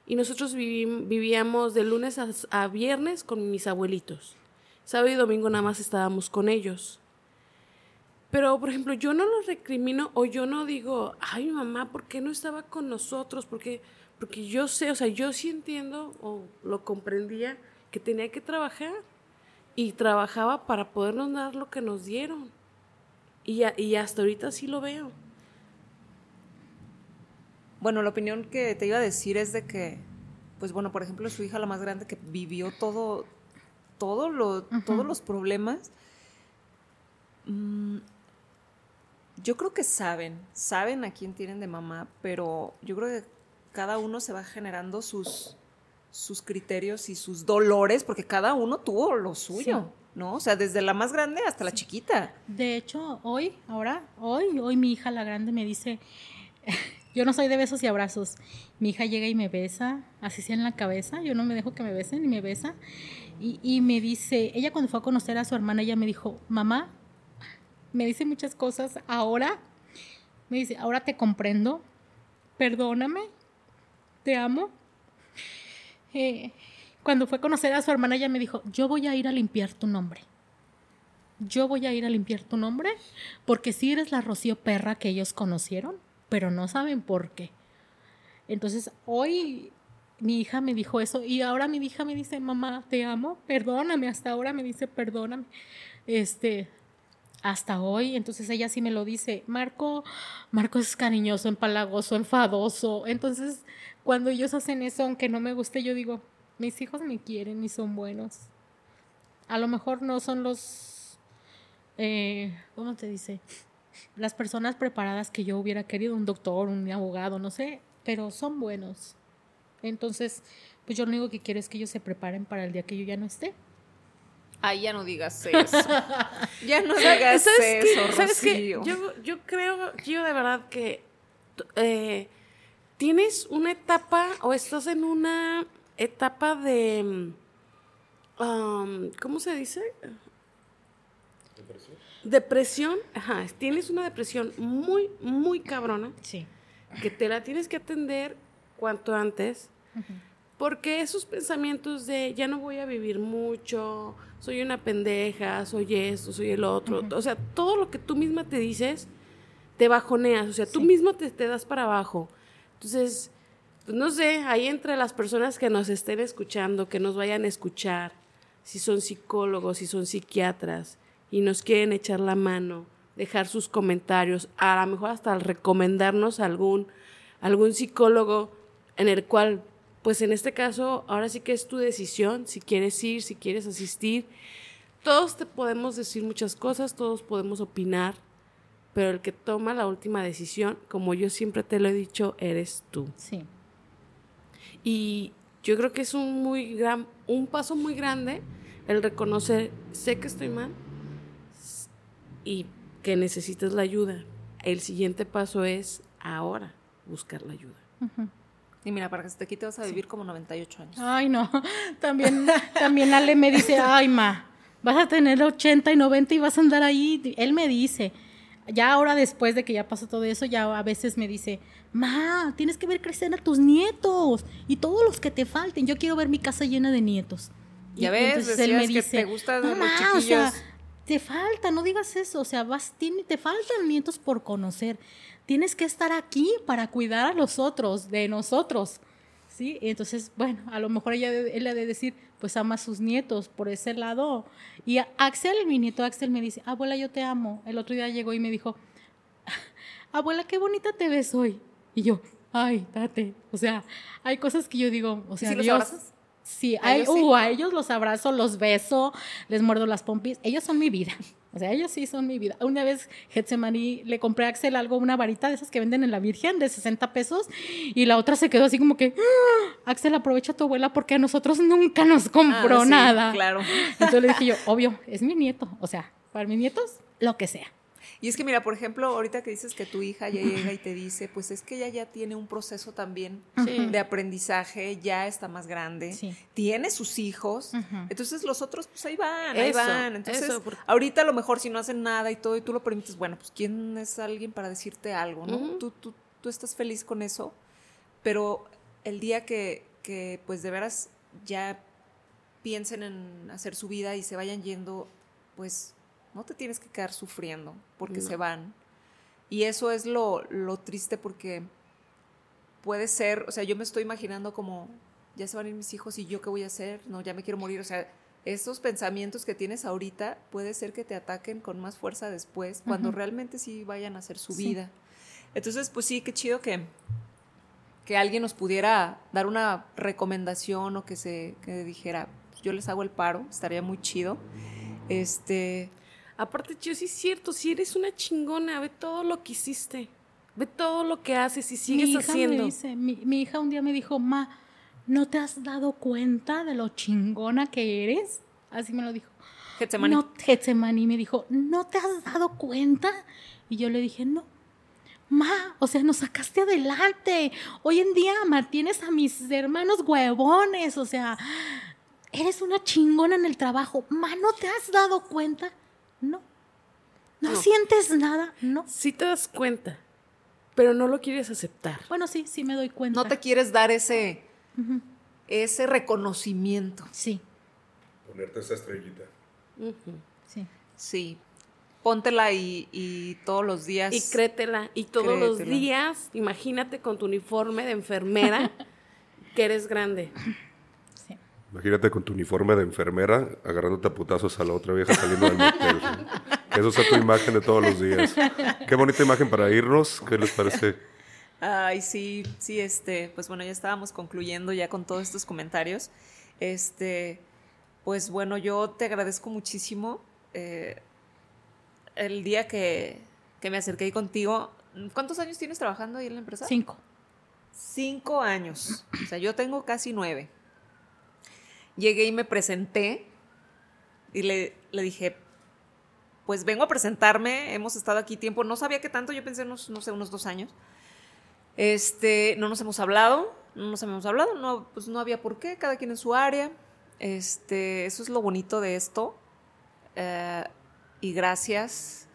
S2: Y nosotros vivíamos de lunes a, a viernes con mis abuelitos. Sábado y domingo nada más estábamos con ellos. Pero, por ejemplo, yo no los recrimino o yo no digo, ay, mamá, ¿por qué no estaba con nosotros? Porque, porque yo sé, o sea, yo sí entiendo o lo comprendía que tenía que trabajar y trabajaba para podernos dar lo que nos dieron. Y, a- y hasta ahorita sí lo veo.
S3: Bueno, la opinión que te iba a decir es de que, pues bueno, por ejemplo, su hija la más grande que vivió todo, todo lo, todos los problemas, mm, yo creo que saben, saben a quién tienen de mamá, pero yo creo que cada uno se va generando sus, sus criterios y sus dolores, porque cada uno tuvo lo suyo, ¿no? O sea, desde la más grande hasta la chiquita.
S1: De hecho, hoy, ahora, hoy, hoy mi hija la grande me dice, yo no soy de besos y abrazos. Mi hija llega y me besa, así sea en la cabeza, yo no me dejo que me besen y me besa. Y, y me dice, ella cuando fue a conocer a su hermana, ella me dijo, mamá, me dice muchas cosas, ahora, me dice, ahora te comprendo, perdóname, te amo. Eh, cuando fue a conocer a su hermana, ella me dijo, yo voy a ir a limpiar tu nombre yo voy a ir a limpiar tu nombre porque sí eres la Rocío Perra que ellos conocieron, pero no saben por qué. Entonces, hoy mi hija me dijo eso y ahora mi hija me dice, mamá, te amo, perdóname, hasta ahora me dice, perdóname. Este, hasta hoy, entonces ella sí me lo dice, Marco, Marco es cariñoso, empalagoso, enfadoso. Entonces, cuando ellos hacen eso, aunque no me guste, yo digo, mis hijos me quieren y son buenos. A lo mejor no son los eh, ¿cómo te dice? Las personas preparadas que yo hubiera querido, un doctor, un abogado, no sé, pero son buenos. Entonces, pues yo lo único que quiero es que ellos se preparen para el día que yo ya no esté.
S3: Ay, ya no digas eso. ya no digas
S2: ¿Sabes qué?
S3: eso,
S2: ¿Sabes qué? Yo, yo creo, yo de verdad que eh, tienes una etapa o estás en una etapa de, um, ¿cómo se dice? depresión, ajá, tienes una depresión muy, muy cabrona,
S1: Sí.
S2: que te la tienes que atender cuanto antes, porque esos pensamientos de ya no voy a vivir mucho, soy una pendeja, soy esto, soy el otro, o sea, todo lo que tú misma te dices, te bajoneas, o sea, tú te, te das para abajo. Entonces, pues, no sé, ahí entre las personas que nos estén escuchando, que nos vayan a escuchar, si son psicólogos, si son psiquiatras, y nos quieren echar la mano, dejar sus comentarios, a lo mejor hasta recomendarnos algún, algún psicólogo en el cual, pues en este caso, ahora sí que es tu decisión, si quieres ir, si quieres asistir. Todos te podemos decir muchas cosas, todos podemos opinar, pero el que toma la última decisión, como yo siempre te lo he dicho, eres tú.
S1: Sí.
S2: Y yo creo que es un muy gran, un paso muy grande el reconocer, sé que estoy mal y que necesitas la ayuda. El siguiente paso es ahora buscar la ayuda.
S3: Y mira, para que se te quite vas a vivir como 98 años.
S1: Ay, no. También, también Ale me dice, ay, ma, vas a tener 80 y 90 y vas a andar ahí. Él me dice, ya ahora después de que ya pasó todo eso, ya a veces me dice, ma, tienes que ver crecer a tus nietos y todos los que te falten. Yo quiero ver mi casa llena de nietos.
S3: Ya
S1: Y
S3: ves,
S1: entonces él me
S3: decías que
S1: dice,
S3: te gustan los
S1: "No, ma, o sea,
S3: chiquillos".
S1: te falta, no digas eso, o sea, vas, tiene, te faltan nietos por conocer. Tienes que estar aquí para cuidar a los otros, de nosotros. ¿Sí? Y entonces, bueno, a lo mejor ella, él ha de decir, pues ama a sus nietos por ese lado. Y Axel, mi nieto Axel, me dice, abuela, yo te amo. El otro día llegó y me dijo, abuela, qué bonita te ves hoy. Y yo, ay, date. O sea, hay cosas que yo digo, o sea,
S3: sí los
S1: Dios-
S3: abrazas?
S1: Sí,
S3: ¿A
S1: a,
S3: ellos sí?
S1: uh, a ellos los abrazo, los beso, les muerdo las pompis. Ellos son mi vida. O sea, ellos sí son mi vida. Una vez Getsemaní le compré a Axel algo, una varita de esas que venden en la Virgen de 60 pesos y la otra se quedó así como que, "Ah, Axel, aprovecha a tu abuela porque a nosotros nunca nos compró
S3: Ah, sí,
S1: nada.
S3: claro.
S1: Entonces le dije yo, obvio, es mi nieto. O sea, para mis nietos, lo que sea.
S3: Y es que mira, por ejemplo, ahorita que dices que tu hija ya llega y te dice, pues es que ella ya tiene un proceso también
S2: Sí.
S3: de aprendizaje, ya está más grande,
S1: Sí.
S3: tiene sus hijos, entonces los otros pues ahí van, ahí van. Entonces,
S2: eso, porque-
S3: ahorita a lo mejor si no hacen nada y todo y tú lo permites, bueno, pues quién es alguien para decirte algo, ¿no? Tú, tú, tú estás feliz con eso, pero el día que, que pues de veras ya piensen en hacer su vida y se vayan yendo, pues no te tienes que quedar sufriendo porque
S2: No.
S3: se van. Y eso es lo, lo triste porque puede ser, o sea, yo me estoy imaginando como, ya se van a ir mis hijos y yo qué voy a hacer, no, ya me quiero morir, o sea, estos pensamientos que tienes ahorita puede ser que te ataquen con más fuerza después, cuando realmente sí vayan a hacer su
S1: Sí.
S3: vida. Entonces, pues sí, qué chido que, que alguien nos pudiera dar una recomendación o que se que dijera, "Pues yo les hago el paro, estaría muy chido. Este,
S2: Aparte, yo sí es cierto, si eres una chingona, ve todo lo que hiciste, ve todo lo que haces y sigues
S1: mi hija
S2: haciendo.
S1: Me dice, mi, mi hija un día me dijo, ma, ¿no te has dado cuenta de lo chingona que eres? Así me lo dijo.
S3: Getsemani.
S1: No, Getsemani me dijo, ¿no te has dado cuenta? Y yo le dije, no. Ma, o sea, nos sacaste adelante. Hoy en día mantienes a mis hermanos huevones, o sea, eres una chingona en el trabajo. Ma, ¿no te has dado cuenta? No. ¿No,
S2: No.
S1: sientes nada? No.
S2: Sí te das cuenta, pero no lo quieres aceptar.
S1: Bueno, sí, sí me doy cuenta.
S3: no te quieres dar ese, ese reconocimiento.
S1: Sí,
S4: Ponerte esa estrellita.
S1: Sí.
S3: Sí. Póntela y, y todos los días.
S2: Y créetela. Y todos los días, imagínate con tu uniforme de enfermera que eres grande.
S4: Imagínate con tu uniforme de enfermera agarrándote a putazos a la otra vieja saliendo del motel. Que eso sea tu imagen de todos los días. Qué bonita imagen para irnos. ¿Qué les parece?
S3: Ay, sí, sí, este, pues bueno, ya estábamos concluyendo ya con todos estos comentarios. Este, pues bueno, yo te agradezco muchísimo eh, el día que, que me acerqué contigo. ¿Cuántos años tienes trabajando ahí en la empresa?
S1: Cinco.
S3: Cinco años. O sea, yo tengo casi nueve. Llegué y me presenté y le, le dije, pues vengo a presentarme, hemos estado aquí tiempo, no sabía qué tanto, yo pensé unos, no sé, unos dos años. Este, no nos hemos hablado, no nos habíamos hablado, no, pues no había por qué, cada quien en su área. Este, eso es lo bonito de esto. Eh, y gracias.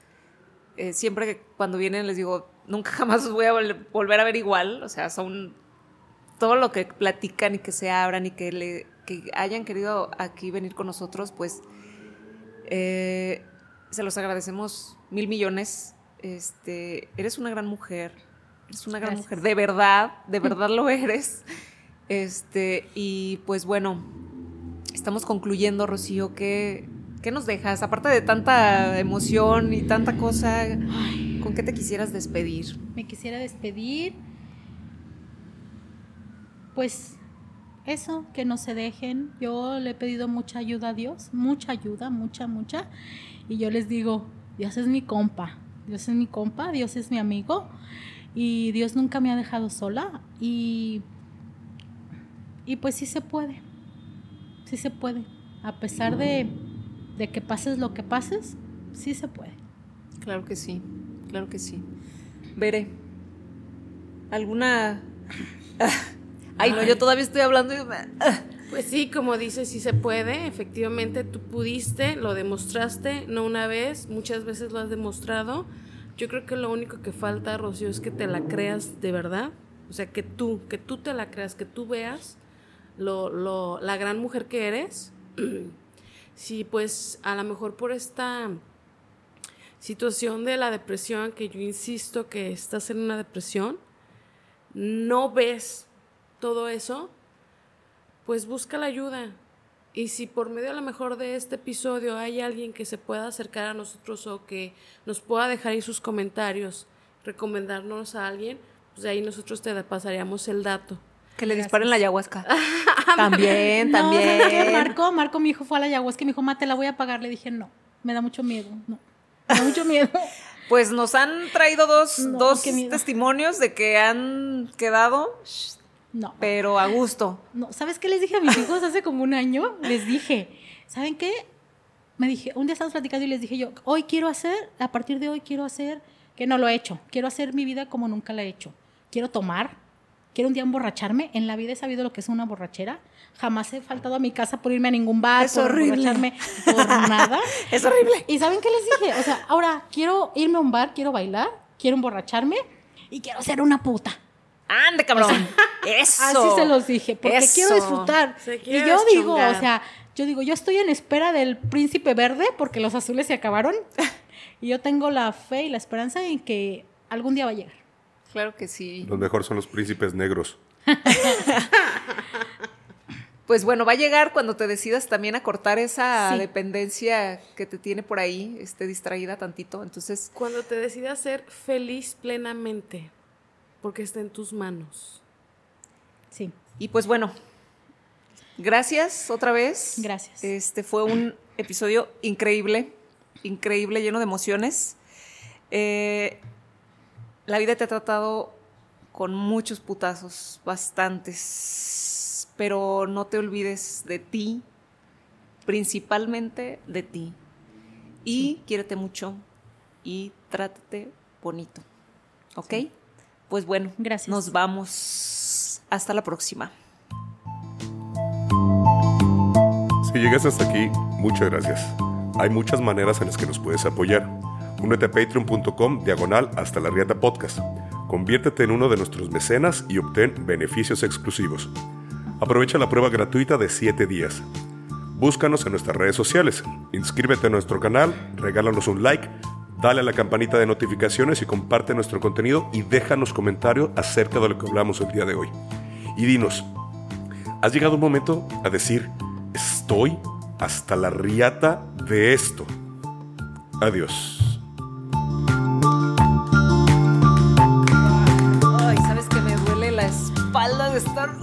S3: Eh, siempre que cuando vienen les digo, nunca jamás os voy a vol- volver a ver igual. O sea, son todo lo que platican y que se abran y que, le, que hayan querido aquí venir con nosotros, pues eh, se los agradecemos mil millones. Este, eres una gran mujer, eres una gran
S1: Gracias.
S3: mujer, de verdad, de verdad lo eres. Este, y pues bueno, estamos concluyendo, Rocío, ¿qué, qué nos dejas? Aparte de tanta emoción y tanta cosa, ¿con qué te quisieras despedir?
S1: Me quisiera despedir. Pues eso, que no se dejen. Yo le he pedido mucha ayuda a Dios, mucha ayuda, mucha, mucha. Y yo les digo, Dios es mi compa, Dios es mi compa, Dios es mi amigo. Y Dios nunca me ha dejado sola. Y, y pues sí se puede, sí se puede. A pesar de, de que pases lo que pases, sí se puede.
S3: Claro que sí, claro que sí. Veré, ¿alguna... Ay, no, yo todavía estoy hablando y...
S2: Pues sí, como dices, sí se puede. Efectivamente, tú pudiste, lo demostraste, no una vez, muchas veces lo has demostrado. Yo creo que lo único que falta, Rocío, es que te la creas de verdad. O sea, que tú, que tú te la creas, que tú veas lo, lo, la gran mujer que eres. sí, pues a lo mejor por esta situación de la depresión, que yo insisto que estás en una depresión, no ves todo eso, pues busca la ayuda. Y si por medio a lo mejor de este episodio hay alguien que se pueda acercar a nosotros o que nos pueda dejar ahí sus comentarios, recomendarnos a alguien, pues ahí nosotros te pasaríamos el dato.
S3: Que le disparen la ayahuasca. también,
S1: No, ¿sabes qué?
S3: también.
S1: Marco, Marco, mi hijo fue a la ayahuasca y me dijo, ma, te la voy a pagar. Le dije, no, me da mucho miedo, no. Me da mucho miedo.
S3: Pues nos han traído dos,
S1: No,
S3: dos testimonios de que han quedado,
S1: No,
S3: pero a gusto.
S1: no. ¿Sabes qué les dije a mis hijos hace como un año? Les dije, ¿saben qué? Me dije, un día estábamos platicando y les dije yo, hoy quiero hacer, a partir de hoy quiero hacer, que no lo he hecho, quiero hacer mi vida como nunca la he hecho. Quiero tomar, quiero un día emborracharme. En la vida he sabido lo que es una borrachera. Jamás he faltado a mi casa por irme a ningún bar,
S3: Es
S1: por
S3: horrible.
S1: emborracharme, por nada.
S3: Es horrible.
S1: ¿Y saben qué les dije? O sea, ahora quiero irme a un bar, quiero bailar, quiero emborracharme y quiero ser una puta.
S3: ¡Ande, cabrón! Eso.
S1: Así se los dije, porque
S3: Eso.
S1: quiero disfrutar. Y yo digo, o sea, yo digo, yo estoy en espera del príncipe verde porque los azules se acabaron. Y yo tengo la fe y la esperanza en que algún día va a llegar.
S3: Claro que sí.
S4: Los mejores son los príncipes negros.
S3: Pues bueno, va a llegar cuando te decidas también a cortar esa
S1: Sí.
S3: dependencia que te tiene por ahí, esté distraída tantito. Entonces,
S2: Cuando te decidas ser feliz plenamente, porque está en tus manos.
S1: Sí.
S3: y pues bueno, gracias otra vez.
S1: Gracias.
S3: Este fue un episodio increíble, increíble, lleno de emociones. Eh, la vida te ha tratado con muchos putazos, bastantes, pero no te olvides de ti, principalmente de ti. Y quiérete mucho y trátate bonito. ¿Ok? Pues bueno,
S1: Gracias.
S3: nos vamos. Hasta la próxima.
S4: Si llegaste hasta aquí, muchas gracias. Hay muchas maneras en las que nos puedes apoyar. Únete a patreon.com diagonal hasta la riata podcast. Conviértete en uno de nuestros mecenas y obtén beneficios exclusivos. Aprovecha la prueba gratuita de 7 días. Búscanos en nuestras redes sociales, inscríbete a nuestro canal, regálanos un like, dale a la campanita de notificaciones y comparte nuestro contenido y déjanos comentarios acerca de lo que hablamos el día de hoy. Y dinos, ¿has llegado un momento a decir, estoy hasta la riata de esto? Adiós.
S3: Ay, ¿sabes que me duele la espalda de estar